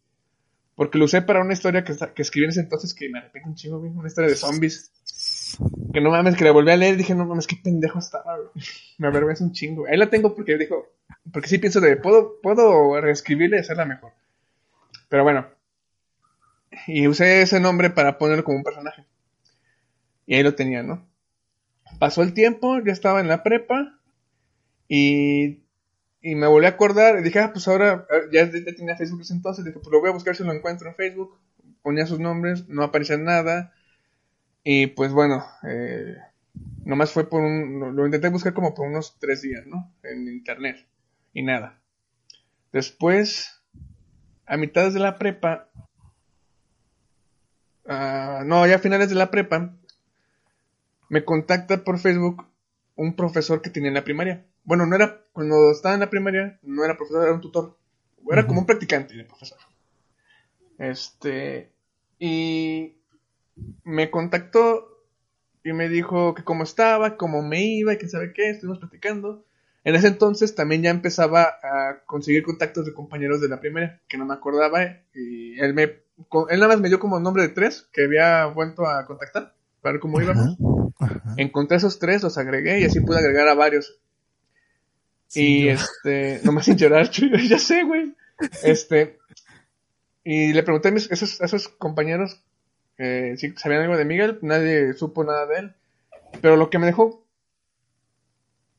Porque lo usé para una historia que, que escribí en ese entonces que me arrepiento un chingo, una historia de zombies. Que no mames, que la volví a leer y dije, no mames, qué pendejo estaba. Me avergüenza un chingo. Ahí la tengo porque dijo, porque sí pienso de, puedo, puedo reescribirla y hacerla mejor. Pero bueno. Y usé ese nombre para ponerlo como un personaje. Y ahí lo tenía, ¿no? Pasó el tiempo, ya estaba en la prepa. Y, y me volví a acordar. Y dije, ah, pues ahora, ah, ya, ya tenía Facebook ese entonces. Dije, pues lo voy a buscar si lo encuentro en Facebook. Ponía sus nombres, no aparecía nada. Y pues bueno, eh, nomás fue por un. Lo, intenté buscar como por unos tres días, ¿no? En internet. Y nada. Después, a mitades de la prepa. ah, no, ya a finales de la prepa. Me contacta por Facebook un profesor que tenía en la primaria. Bueno, no era. Cuando estaba en la primaria, no era profesor, era un tutor. Era como un practicante de profesor. Este. Y me contactó y me dijo que cómo estaba, cómo me iba, y que sabe qué, estuvimos platicando. En ese entonces también ya empezaba a conseguir contactos de compañeros de la primera, que no me acordaba, y él me, él nada más me dio como nombre de tres que había vuelto a contactar para ver cómo íbamos. Ajá, ajá. Encontré esos tres, los agregué y así pude agregar a varios. Sí, y yo- este, no me sin llorar, (laughs) ya sé, güey. Este, y le pregunté a mis, esos, a esos compañeros eh, si sabían algo de Miguel, nadie supo nada de él. Pero lo que me dejó,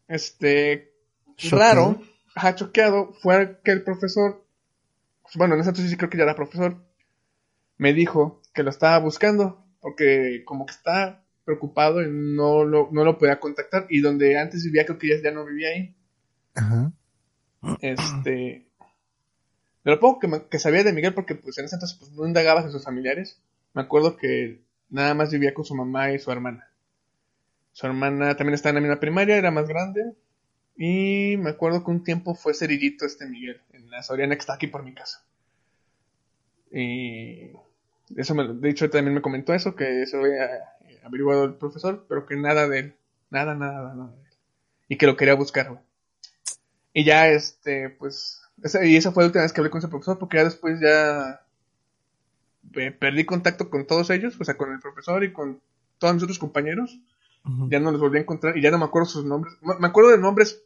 este, Choqueado. raro, ajá, choqueado, fue que el profesor, bueno, en ese entonces sí creo que ya era profesor, me dijo que lo estaba buscando, porque como que está preocupado y no lo, no lo podía contactar, y donde antes vivía creo que ya, ya no vivía ahí. Ajá. Este. De lo poco que, me- que sabía de Miguel, porque pues en ese entonces pues, no indagabas en sus familiares. Me acuerdo que nada más vivía con su mamá y su hermana. Su hermana también estaba en la misma primaria, era más grande. Y me acuerdo que un tiempo fue cerillito este Miguel, en la Soriana que está aquí por mi casa. Y eso me, de hecho también me comentó eso, que se lo había eh, averiguado el profesor, pero que nada de él. Nada, nada, nada de él. Y que lo quería buscar. Y ya, este, pues, esa, y esa fue la última vez que hablé con ese profesor, porque ya después ya eh, perdí contacto con todos ellos, o sea, con el profesor y con todos mis otros compañeros. Ya no los volví a encontrar y ya no me acuerdo sus nombres. Me acuerdo de nombres,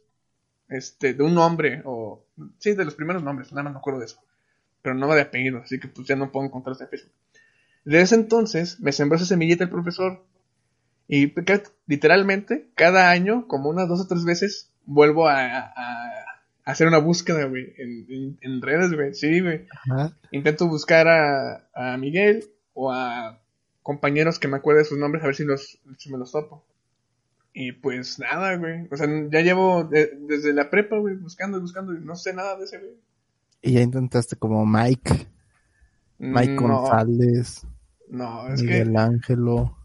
este, de un nombre, o, sí, de los primeros nombres, nada más me acuerdo de eso. Pero no de apellido, así que pues ya no puedo encontrarlos en Facebook. Desde ese entonces me sembró esa semillita el profesor. Y literalmente, cada año, como unas dos o tres veces, vuelvo a- a hacer una búsqueda, güey, en, en- en redes, güey. Sí, güey. Intento buscar a, a Miguel o a compañeros que me acuerde de sus nombres, a ver si, los, si me los topo. Y pues nada, güey. O sea, ya llevo de- desde la prepa, güey, buscando y buscando y no sé nada de ese, güey. Y ya intentaste como Mike, Mike no, González, no, es Miguel que Ángelo,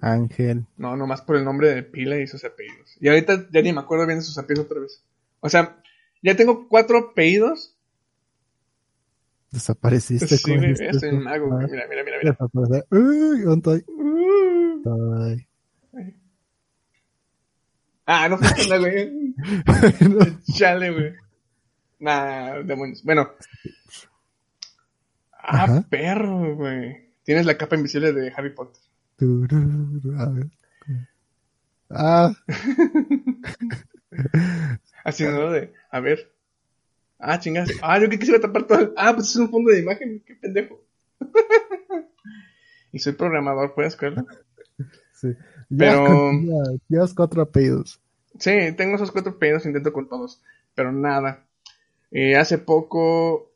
Ángel. No, nomás por el nombre de pila y sus apellidos. Y ahorita ya ni me acuerdo bien de sus apellidos otra vez. O sea, ya tengo cuatro apellidos. Desapareciste. Sí, güey, este- mago, güey. Mira, mira, mira, mira. Uy, ¿dónde estoy? Ay. Ah, no funciona, güey. (laughs) Chale, güey. Nah, demonios. Bueno. Ah, Ajá. perro, güey. Tienes la capa invisible de Harry Potter. A ver. Ah, (laughs) ¿no? De, a ver. Ah, chingas. Ah, yo que quisiera tapar todo. el- Ah, pues es un fondo de imagen. Qué pendejo. (laughs) y soy programador, ¿puedes creerlo? sí. Pero- llevas cuatro apellidos. Sí, tengo esos cuatro pedidos, intento con todos, pero nada. Eh, hace poco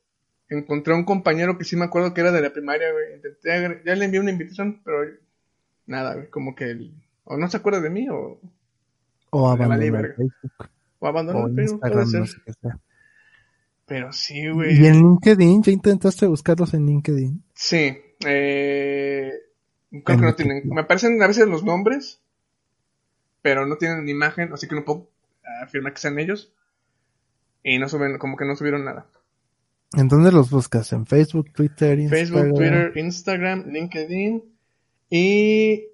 encontré un compañero que sí me acuerdo que era de la primaria, güey. Intenté ya le envié una invitación, pero nada, güey, como que él, o no se acuerda de mí o, O valí abandonar verga. Facebook. O abandonó O el Facebook, puede ser. no sé qué sea. Pero sí, Y güey. en LinkedIn, ¿ya intentaste buscarlos en LinkedIn? Sí, eh, creo que no tienen, me aparecen a veces los nombres, pero no tienen imagen, así que no puedo afirmar que sean ellos. Y no suben, como que no subieron nada. ¿En dónde los buscas? ¿En Facebook, Twitter, Instagram? Facebook, Twitter, Instagram, LinkedIn y...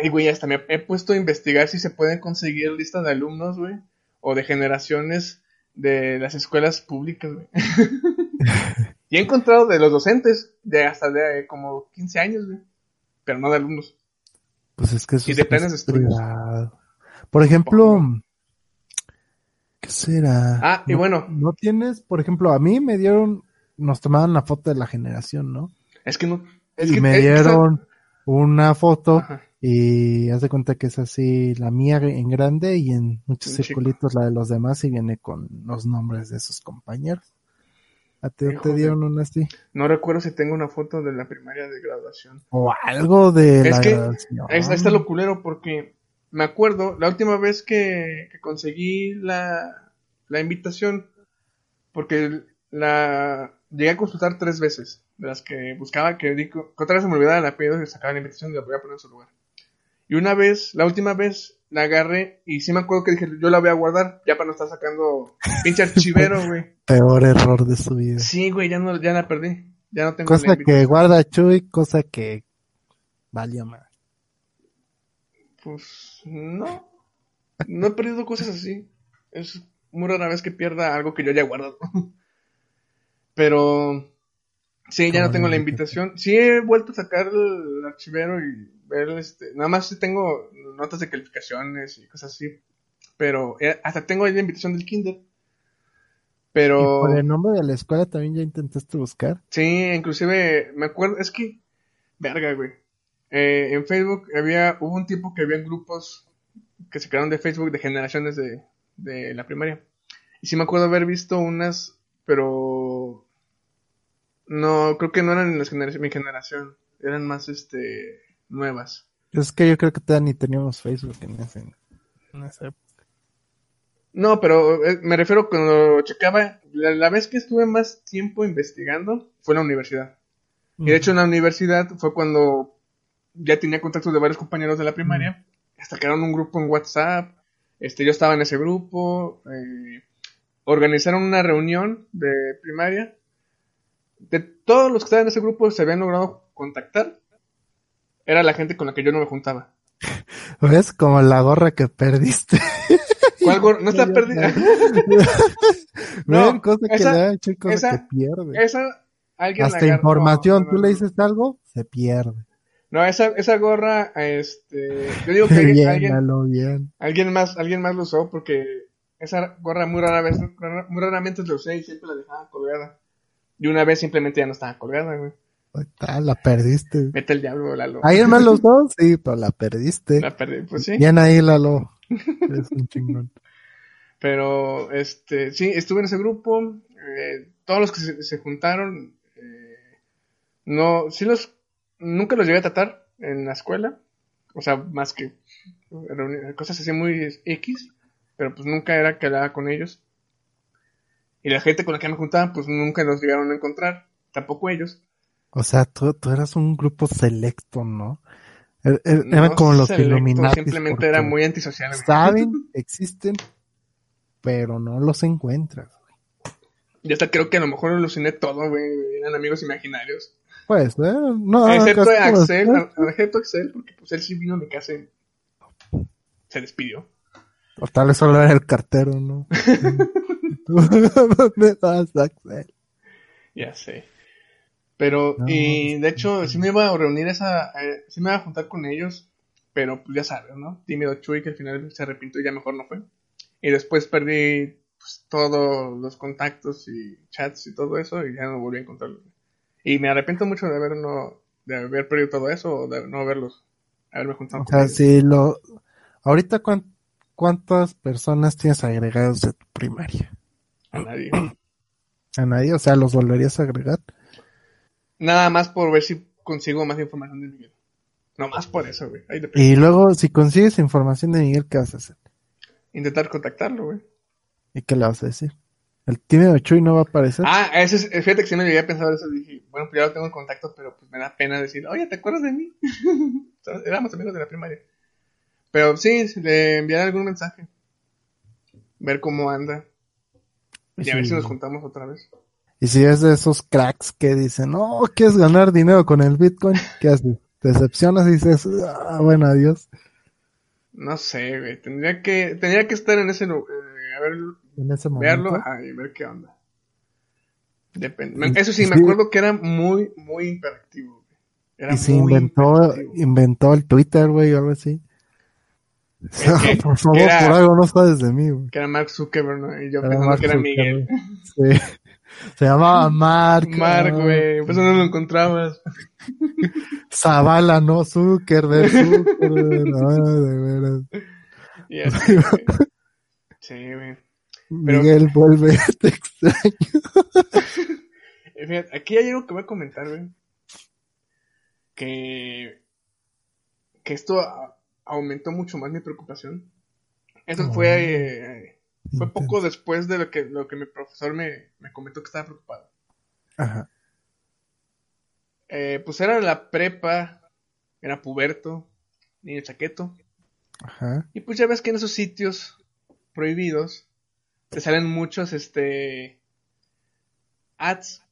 Ey, güey, hasta me he puesto a investigar si se pueden conseguir listas de alumnos, güey, o de generaciones de las escuelas públicas, güey. (laughs) y he encontrado de los docentes, de hasta de eh, como 15 años, güey, pero no de alumnos. Pues es que eso Y es de planes de estudios. Por ejemplo, ¿qué será? Ah, y No- bueno. No tienes, por ejemplo, a mí me dieron, nos tomaban la foto de la generación, ¿no? Es que no... Es y que, me es que está- dieron una foto Ajá. Y haz de cuenta que es así la mía en grande y en muchos Un chico. circulitos la de los demás y viene con los nombres de sus compañeros. ¿A ti te dieron una así? No recuerdo si tengo una foto de la primaria de graduación. O algo de Es la que graduación. Está, lo culero porque me acuerdo la última vez que, que conseguí la, la invitación, porque la llegué a consultar tres veces, de las que buscaba que, que otra vez se me olvidaba el apellido y sacaba la invitación y la voy a poner en su lugar. Y una vez, la última vez, la agarré y sí me acuerdo que dije, yo la voy a guardar, ya para no estar sacando (laughs) pinche archivero, güey. Peor error de su vida. Sí, güey, ya no, ya la perdí. Ya no tengo la Cosa que guarda Chuy, cosa que valía más. Pues no. No he perdido cosas así. Es muy rara vez que pierda algo que yo haya guardado. (laughs) Pero sí, ya no tengo la invitación. Sí he vuelto a sacar el archivero y ver este. Nada más sí tengo notas de calificaciones y cosas así. Pero eh, hasta tengo ahí la invitación del Kinder. Y Pero por el nombre de la escuela también ya intentaste buscar. Sí, inclusive me acuerdo, es que, verga, güey. Eh, en Facebook había, hubo un tiempo que había grupos que se crearon de Facebook de generaciones de, de la primaria. Y sí me acuerdo haber visto unas, pero no, creo que no eran las generaciones, mi generación, eran más, este, nuevas. Es que yo creo que todavía ni teníamos Facebook en ese, en esa época. No, pero eh, me refiero cuando checaba, la, la vez que estuve más tiempo investigando fue en la universidad. Y de hecho en la universidad fue cuando ya tenía contactos de varios compañeros de la primaria. Hasta crearon un grupo en WhatsApp. Este, yo estaba en ese grupo. eh, organizaron una reunión de primaria. De todos los que estaban en ese grupo se habían logrado contactar. Era la gente con la que yo no me juntaba. ¿Ves? Como la gorra que perdiste. ¿Cuál gorra? No (laughs) está perdida. (laughs) No, cosa que esa- le da hecho y cosa esa- que pierde. Esa, alguien la Hasta agarró. información, No, tú le dices algo, se pierde. No, esa, esa gorra, este, yo digo (laughs) que bien, alguien, bien. Alguien más, alguien más lo usó porque esa gorra muy rara vez, muy raramente la usé y siempre la dejaba colgada. Y una vez simplemente ya no estaba colgada, güey. Ahorita la perdiste. Vete el diablo, Lalo. ¿Alguien más los (laughs) dos? Sí, pero la perdiste. La perdí, pues sí. Bien ahí, Lalo. (laughs) Es un chingón. Pero, este, sí, estuve en ese grupo. eh, todos los que se, se juntaron, eh, no, sí los, nunca los llegué a tratar en la escuela. O sea, más que cosas así muy X. Pero pues nunca era que hablaba con ellos. Y la gente con la que me juntaba, pues nunca los llegaron a encontrar. Tampoco ellos. O sea, tú, tú eras un grupo selecto, ¿no? Er- er- eran como los Illuminati. Simplemente era muy antisocial, güey. Saben, existen, pero no los encuentras. Y hasta creo que a lo mejor aluciné todo, güey. Eran amigos imaginarios. Pues, eh, no, excepto como- Axel, a- excepto Axel, porque pues él sí vino a mi casa y se despidió. O tal vez solo era el cartero, ¿no? (laughs) ¿Dónde vas, Axel? Ya sé. Pero, No, y de hecho, sí me iba a reunir esa, eh, sí me iba a juntar con ellos, pero pues ya sabes, ¿no? Tímido Chuy que al final se arrepintió y ya mejor no fue. Y después perdí pues, todos los contactos y chats y todo eso y ya no volví a encontrarlos. Y me arrepiento mucho de haber, no, de haber perdido todo eso o de no haberlos, haberme juntado O con sea, ellos. si lo... Ahorita, ¿cuán- ¿cuántas personas tienes agregados de tu primaria? A nadie. ¿A nadie? O sea, ¿los volverías a agregar? Nada más por ver si consigo más información de Miguel. No más por eso, güey. Ahí. Y luego, si consigues información de Miguel, ¿qué vas a hacer? Intentar contactarlo, güey. ¿Y qué le vas a decir? ¿El tímido Chuy no va a aparecer? Ah, ese es, fíjate que sí me llegué a pensar eso. Dije, bueno, pues ya lo tengo en contacto, pero pues me da pena decir, oye, ¿te acuerdas de mí? (laughs) Éramos amigos de la primaria. Pero sí, le enviaré algún mensaje. Ver cómo anda. Y a ver si nos juntamos otra vez. Y si es de esos cracks que dicen, no, quieres ganar dinero con el Bitcoin, ¿qué haces? Te decepcionas y dices, ah, bueno, adiós. No sé, güey. Tendría que, tendría que estar en ese lugar. a ver, En ese verlo ajá, y ver qué onda. Depende. Me- Eso sí, me Sí. acuerdo que era muy, muy imperactivo. güey. Era y se muy inventó, inventó el Twitter, güey, o algo así. (laughs) por favor, era- por algo no sabes de mí, güey. Que era Mark Zuckerberg, ¿no? Y yo Era pensando Mark que era. Miguel. Sí. (laughs) Se llamaba Mark. Mark, ah, güey. Por eso no lo encontrabas. (laughs) Zavala, no Zuckerberg, Zuckerberg. ah, de veras. Güey. Sí, güey. Pero- Miguel vuelve, te extraño. Eh, fíjate, aquí hay algo que voy a comentar, güey. Que. Que esto a- aumentó mucho más mi preocupación. Eso Oh. fue. eh, fue poco después de lo que, lo que mi profesor me, me comentó que estaba preocupado. Ajá. Eh, pues era la prepa, era puberto, niño chaqueto. Ajá. Y pues ya ves que en esos sitios prohibidos te salen muchos, este, ads.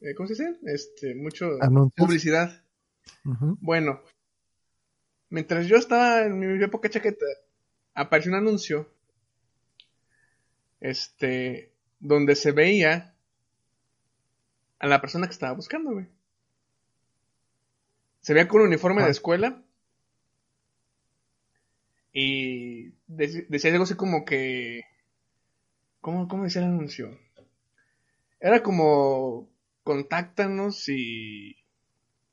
Eh, ¿Cómo se dice? Este, mucho Anuncios. publicidad. Bueno, mientras yo estaba en mi época chaqueta, apareció un anuncio, este, donde se veía a la persona que estaba buscando, güey. Se veía con un uniforme Ah. de escuela y dec- decía algo así como que, ¿cómo, cómo decía el anuncio? Era como, contáctanos y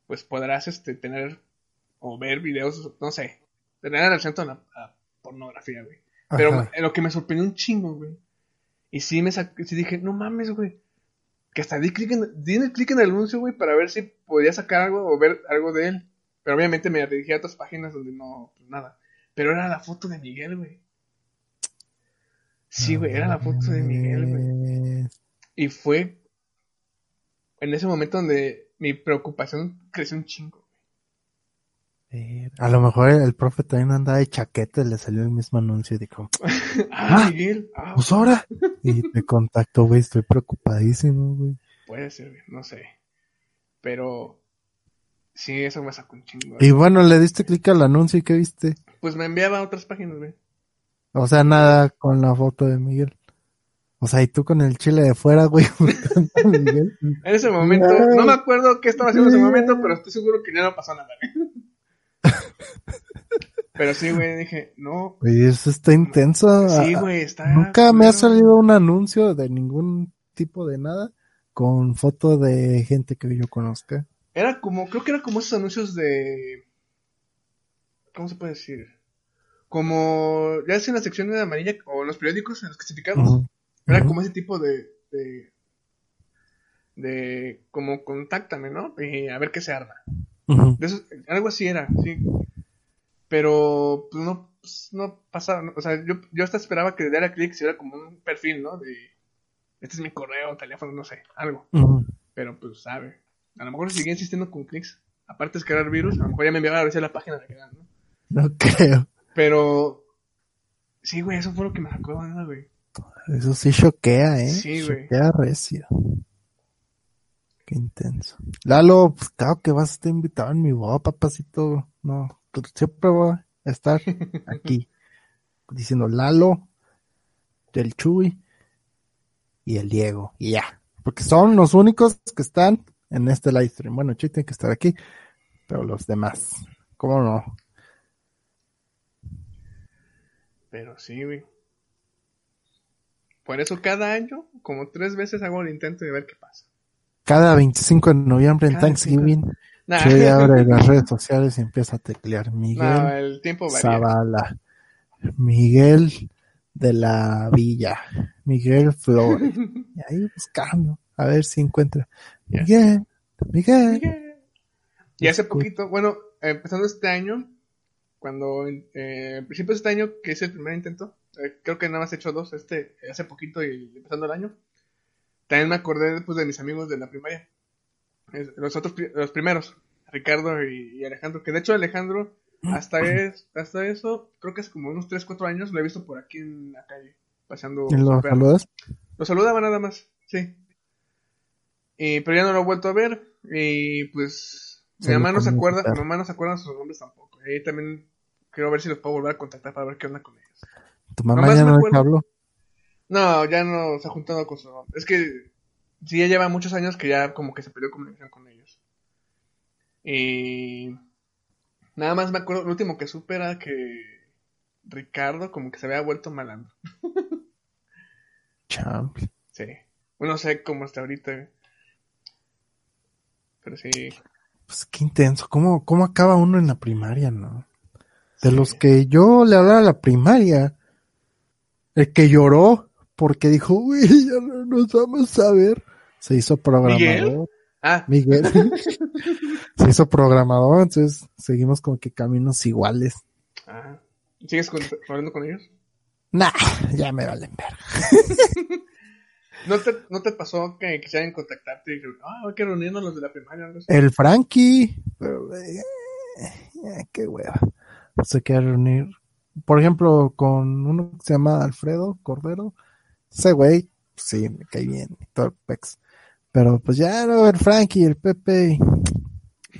pues podrás este tener o ver videos, no sé, tener relación a la a pornografía, güey. Pero Ajá. lo que me sorprendió un chingo, güey. Y sí me sí dije, no mames, güey. Que hasta di clic en, di el clic en el anuncio, güey, para ver si podía sacar algo o ver algo de él. Pero obviamente me dirigí a otras páginas donde no, pues nada. Pero era la foto de Miguel, güey. Sí, güey, era la foto de Miguel, güey. Y fue en ese momento donde mi preocupación creció un chingo. Eh, A lo mejor el profe también andaba de chaqueta y le salió el mismo anuncio y dijo, (laughs) Ah, Ah, Miguel. Ah, pues ahora. (laughs) Y me contactó, güey, estoy preocupadísimo, güey. puede ser, no sé. Pero sí, eso me sacó un chingo. Y bueno, le diste clic al anuncio y ¿qué viste? Pues me enviaba a otras páginas, güey. O sea, nada con la foto de Miguel. O sea, y tú con el chile de fuera, güey. (laughs) En ese momento, no me acuerdo qué estaba haciendo en ese momento, pero estoy seguro que ya no pasó nada, güey. Pero sí, güey, dije, no. Oye, eso está intenso. Sí, Ah, güey, está. Nunca me ha salido un anuncio de ningún tipo de nada con foto de gente que yo conozca. Era como, creo que era como esos anuncios de. ¿Cómo se puede decir? Como, ya es en la sección de amarilla o en los periódicos, en los clasificados. Era como ese tipo de, de. de. como contáctame, ¿no? Y a ver qué se arma. Ujú. De eso- algo así era, sí. Pero, pues no, pues, no pasaba. ¿no? O sea, yo, yo hasta esperaba que le diera clic si era como un perfil, ¿no? De. Este es mi correo, teléfono, no sé, algo. Pero, pues, sabe. A lo mejor seguía insistiendo con clics. aparte de descargar virus, a lo mejor ya me enviaba a veces la página de que ¿no? No creo. Pero, sí, güey, eso fue lo que me sacó de güey. Eso sí choquea, ¿eh? Sí, güey. Choquea recio. Qué intenso. Lalo, pues claro que vas a estar invitado en mi boda, papacito. No, siempre voy a estar aquí. (laughs) diciendo Lalo, el Chuy y el Diego. Y ya. Porque son los únicos que están en este live stream. Bueno, Chuy tiene que estar aquí, pero los demás, ¿cómo no? Pero sí, güey. Por eso cada año, como tres veces hago el intento de ver qué pasa. Cada 25 de noviembre en Cada Thanksgiving, Nah. Abre (laughs) las redes sociales y empieza a teclear Miguel No, el tiempo. Zavala, Miguel de la Villa, Miguel Flores. (laughs) Y ahí buscando, a ver si encuentra. Miguel, Miguel. Y hace poquito, bueno, empezando este año, cuando, eh, principio de este año que hice el primer intento, eh, creo que nada más he hecho dos, este, hace poquito y empezando el año, también me acordé después de mis amigos de la primaria, Es- los otros, los primeros, Ricardo y, y Alejandro, que de hecho Alejandro, hasta, (clears throat) es, hasta eso, creo que hace como unos 3, 4 años, lo he visto por aquí en la calle, paseando. ¿Y lo saludas? Lo saludaba nada más, sí. Y, pero ya no lo he vuelto a ver. Y pues mi mamá no se acuerda, mi mamá no se acuerda de sus nombres tampoco. Y ahí también quiero ver si los puedo volver a contactar para ver qué onda con ellos. ¿Tu mamá Nomás ya no habló? No, ya no se ha juntado con su nombre. Es que sí ya lleva muchos años que ya como que se perdió comunicación con ellos. Y nada más me acuerdo, lo último que supe era que Ricardo como que se había vuelto malandro. (laughs) Champ. Sí. No sé cómo está ahorita. Pero sí. Pues qué intenso. ¿Cómo, cómo acaba uno en la primaria, no? De Sí. los que yo le hablaba a la primaria, el que lloró porque dijo, uy, ya no nos vamos a ver, se hizo programador. Ah, Miguel. (laughs) se hizo programador, entonces seguimos como que caminos iguales. ah. ¿Sigues hablando con ellos? Nah, ya me valen ver. (laughs) ¿No te, ¿No te pasó que quisieran contactarte y dijeron, ah, hay que reunirnos los de la primaria? El Frankie, pero, eh, eh, qué hueva. Se quiere reunir, por ejemplo, con uno que se llama Alfredo Cordero. Ese güey, sí, me cae bien, y todo el pex. Pero pues ya no, el Frankie, el Pepe,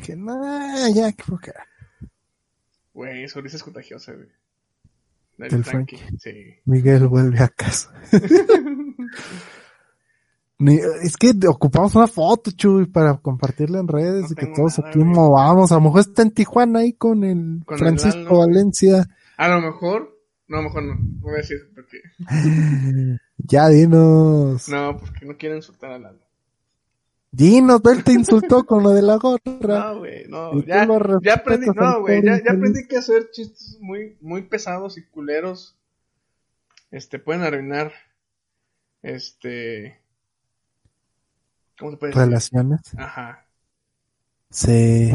que no, ya, que flojera. Güey, risa es contagiosa, güey. Del del Frankie. Sí. Miguel vuelve a casa. (laughs) Es que ocupamos una foto, Chuy, para compartirla en redes No y que todos nada, aquí güey. movamos. A lo mejor está en Tijuana ahí con el Con el Francisco. Valencia. A lo mejor, no, a lo mejor. No voy a decir porque. (laughs) Ya dinos. No, porque no quiero insultar a Lalo. Dinos, él te (laughs) insultó con lo de la gorra. No, güey, no. Ya, ya aprendí, no, güey, ya, aprendí que hacer chistes muy, muy pesados y culeros, este, pueden arruinar, este, ¿cómo se puede decir? Relaciones. Ajá. Sí.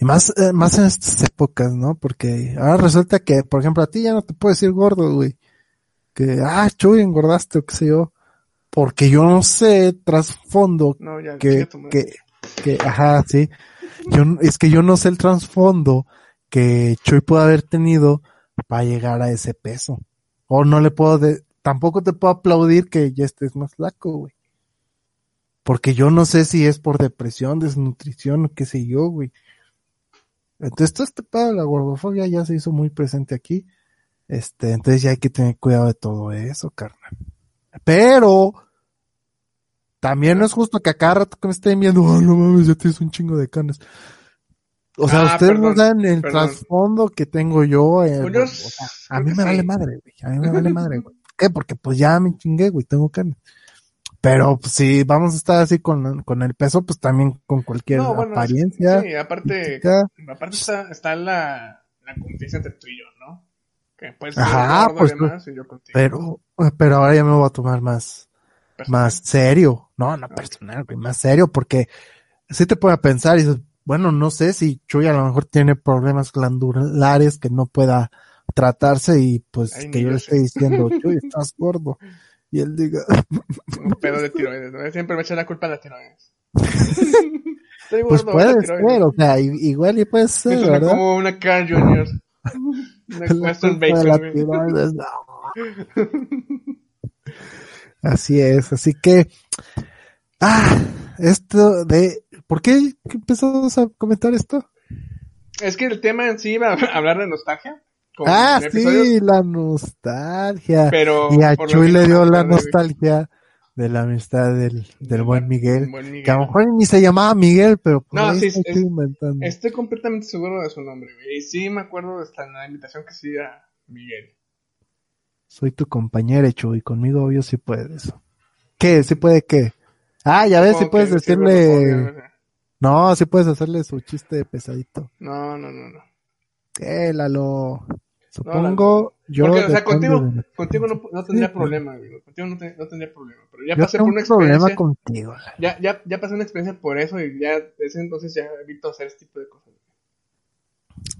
Y más, eh, más en estas épocas, ¿no? Porque ahora resulta que, por ejemplo, a ti ya no te puedo decir gordo, güey. Que, ah, chuy, engordaste o qué sé yo. Porque yo no sé trasfondo No, ya, que, que, que, ajá, sí. Yo, es que yo no sé el trasfondo que Chuy pudo haber tenido para llegar a ese peso. O no le puedo, de- tampoco te puedo aplaudir que ya estés más flaco, güey. Porque yo no sé si es por depresión, desnutrición o qué sé yo, güey. Entonces, todo este pedo de la gordofobia ya se hizo muy presente aquí. Este, entonces ya hay que tener cuidado de todo eso, carnal. Pero, también no es justo que a cada rato que me estén viendo, oh, no mames, ya tienes un chingo de canas. O sea, Ah, ustedes perdón, no saben el perdón. trasfondo que tengo yo. eh, Pues yo o sea, a mí me vale madre, güey. A mí me vale madre, (laughs) güey. ¿Por qué? Porque pues ya me chingué, güey, tengo canas. Pero pues, si vamos a estar así con, con el peso, pues también con cualquier No, bueno, apariencia. Sí, aparte, aparte está, está la, la confianza entre tú y yo, ¿no? Que ser Ajá, pues, y yo contigo. Pero, pero ahora ya me lo voy a tomar más, Personal. más serio. No, no personal, más serio, porque si te puede pensar y dices, bueno, no sé si Chuy a lo mejor tiene problemas glandulares que no pueda tratarse y pues Ay, que yo le esté diciendo, (laughs) Chuy, estás gordo. Y él diga, Un pedo de tiroides, ¿no? Siempre me echa la culpa a la tiroides. (laughs) Estoy Pues gordo, puede ahora quiero- ser, o sea, igual y puede ser, ¿verdad? como una Carl Jr. Western Bacon. Así es, así que, ah, esto de, ¿por qué empezamos a comentar esto? Es que el tema en sí iba a hablar de nostalgia. Ah, episodios, sí, la nostalgia. Pero Y a Chuy le dio la nostalgia de la amistad del, del buen Miguel. buen Miguel. Que a lo mejor ni se llamaba Miguel, pero pues No, ahí sí, está es- Chuy inventando. Estoy completamente seguro de su nombre, güey. Y sí me acuerdo de hasta en la invitación que sí a Miguel. Soy tu compañero, Chuy, conmigo obvio sí puedes. ¿Qué? ¿Sí puede qué? Ah, ya ves, si Supongo puedes sí, decirle... No, sí puedes hacerle su chiste pesadito. No, no, no, no. Eh, Lalo. Supongo yo... Porque, o sea, contigo, de- contigo no, no tendría problema, güey. Contigo no, te- no tendría problema. Pero ya Yo pasé por un una problema experiencia. contigo, Lalo. Ya, ya, ya pasé una experiencia por eso y ya desde entonces ya evito hacer este tipo de cosas.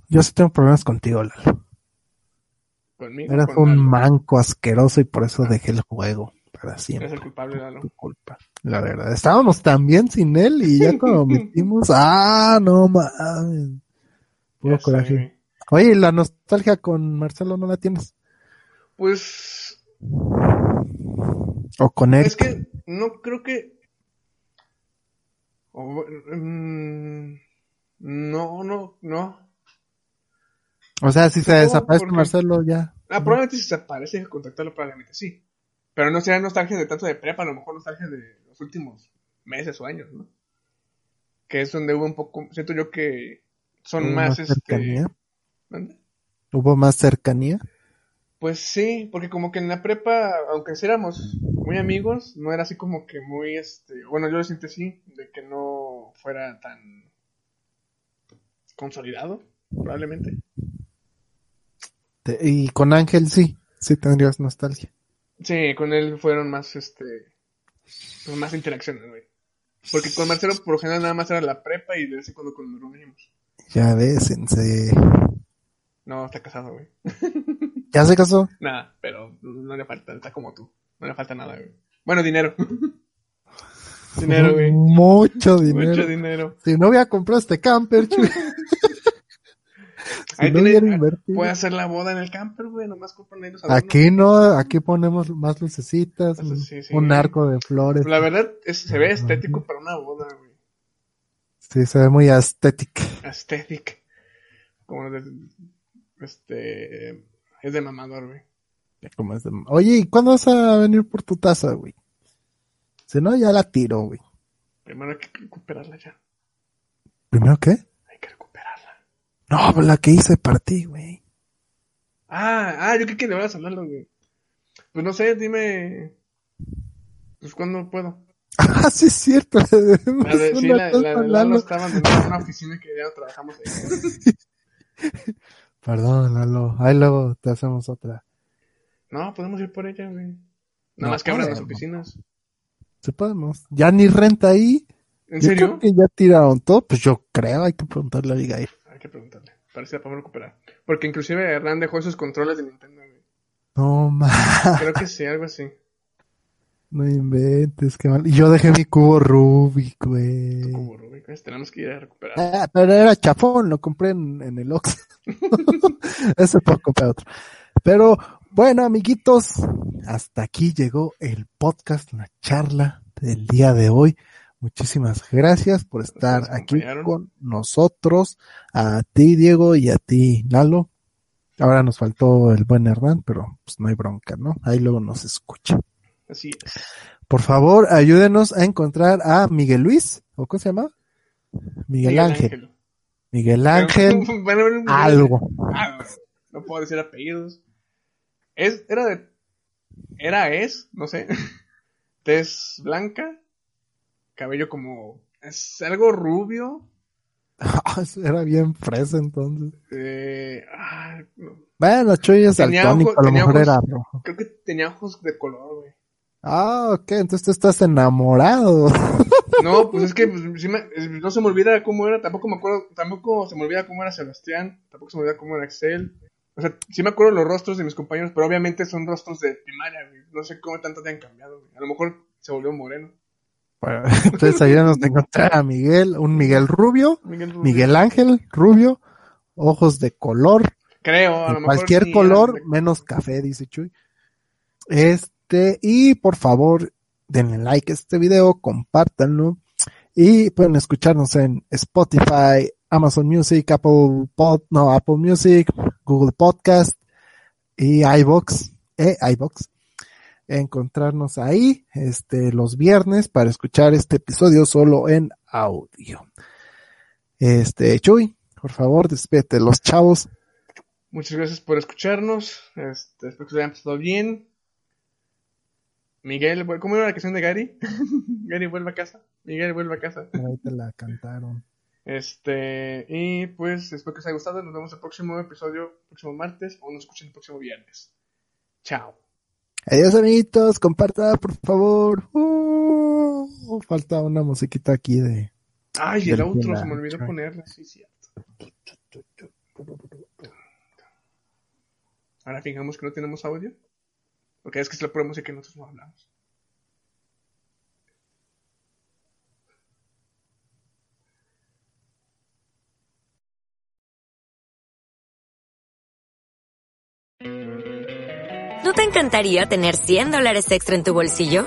Yo sí tengo problemas contigo, Lalo. Conmigo. Con un Lalo. manco asqueroso y por eso dejé el juego. Para siempre. Eres el culpable, Lalo. tu culpa. La verdad. Estábamos tan bien sin él y ya cuando (laughs) metimos, ah, no mames. Puro coraje. Oye, ¿y la nostalgia con Marcelo no la tienes. Pues O con Eric. Es que no creo que. mm, no, no, no. O sea, si se No, desaparece porque- Marcelo ya. Ah, probablemente si se aparece contactarlo, probablemente sí. Pero no será nostalgia de tanto de prepa, a lo mejor nostalgia de los últimos meses o años, ¿no? Que es donde hubo un poco. Siento yo que son más. este. Hubo más cercanía. Pues sí, porque como que en la prepa, aunque éramos muy amigos, no era así como que muy, este, bueno, yo lo siento así, de que no fuera tan consolidado, probablemente. Te- Y con Ángel sí. Sí tendrías nostalgia. Sí, con él fueron más, este, pues, más interacciones, güey. Porque con Marcelo, por lo general, nada más era la prepa y de vez en cuando nos reuníamos. Ya bésense. No, está casado, güey. (laughs) ¿Ya se casó? Nada, pero no le falta, está como tú. No le falta nada, güey. Bueno, dinero. (laughs) dinero, güey. Mucho dinero. Mucho dinero. Si no hubiera comprado este camper, (laughs) Chuy. Si Ahí no tiene-. Puede hacer la boda en el camper, güey. Nomás compran ahí los adornos. Aquí no, aquí ponemos más lucecitas, un, Sí, sí. un arco de flores. La verdad, es- se ve estético para una boda, güey. Sí, se ve muy estético. Aesthetic. Como de, este, es de mamador, güey. Como es de- Oye, ¿y cuándo vas a venir por tu taza, güey? Si no, ya la tiro, güey. Primero hay que recuperarla ya. ¿Primero qué? Hay que recuperarla. No, pues la que hice para ti, güey. Ah, ah, yo creo que le vas a hablarlo, güey. Pues no sé, dime. Pues cuándo puedo. (laughs) Ah, sí es cierto. La de, sí, la, la a de Lalo. Lalo estaba en una oficina que ya no trabajamos ahí. (laughs) Perdón, Lalo. Ahí luego te hacemos otra. No, podemos ir por ella, güey. Nada No más que abran las oficinas. Sí podemos. Ya ni renta ahí. ¿En Yo serio? creo que ya tiraron todo. Pues yo creo, hay que preguntarle a Abigail. Hay que preguntarle. Parece que la podemos recuperar. Porque inclusive Hernán dejó esos controles de Nintendo, güey. No, ma. Creo que sí, algo así. No inventes, qué mal. Y yo dejé mi cubo Rubik, güey. Cubo Rubik, ¿ves? Tenemos que ir a recuperar. Ah, pero era chafón, lo compré en, en el Ox. Ese puedo comprar otro. Pero bueno, amiguitos, hasta aquí llegó el podcast, la charla del día de hoy. Muchísimas gracias por estar aquí con nosotros. A ti, Diego, y a ti, Lalo. Ahora nos faltó el buen Hernán, pero pues no hay bronca, ¿no? Ahí luego nos escucha. Así es. Por favor, ayúdenos a encontrar a Miguel Luis, ¿o cómo se llama? Miguel, Ángel. Miguel Ángel, (laughs) algo. Ah, no puedo decir apellidos. Es, era de. Era, es, no sé. (laughs) Tez blanca. Cabello como. Es algo rubio. (laughs) Era bien fresa entonces. Eh, ah, no. Bueno, Chuy es Tenía daltónico, ojo- a lo mejor ojos- era rojo. Creo que tenía ojos de color, güey. Ah, ok, entonces tú estás enamorado. (laughs) No, pues es que pues, sí me- no se me olvida cómo era, tampoco me acuerdo, tampoco se me olvida cómo era Sebastián, tampoco se me olvida cómo era Axel. O sea, sí me acuerdo los rostros de mis compañeros, pero obviamente son rostros de primaria, güey. No sé cómo tanto te han cambiado, güey. A lo mejor se volvió moreno. Bueno, (laughs) entonces ayúdanos a encontrar a Miguel, un Miguel Rubio, Miguel Rubio. Miguel Ángel Rubio, ojos de color, Creo, a lo mejor. cualquier color, de- menos café, dice Chuy. Este, y por favor, denle like a este video, compártanlo. Y pueden escucharnos en Spotify, Amazon Music, Apple Pod, no, Apple Music, Google Podcast y iBox, eh, iBox. Encontrarnos ahí, este, los viernes para escuchar este episodio solo en audio. Este, Chuy, por favor, despete los chavos. Muchas gracias por escucharnos. Este, espero que se hayan pasado bien. Miguel, ¿cómo era la canción de Gary? (laughs) Gary vuelve a casa. Miguel vuelve a casa. Ahí te la cantaron. Este, y pues espero que os haya gustado. Nos vemos el próximo episodio, próximo martes, o nos escuchen el próximo viernes. Chao. Adiós amiguitos, comparta por favor. Uh, falta una musiquita aquí de... Ay, el outro, final, se me olvidó ponerla, sí, cierto. Ahora fijamos que no tenemos audio. Porque es que es la pura música que nosotros no hablamos. ¿No te encantaría tener 100 dólares extra en tu bolsillo?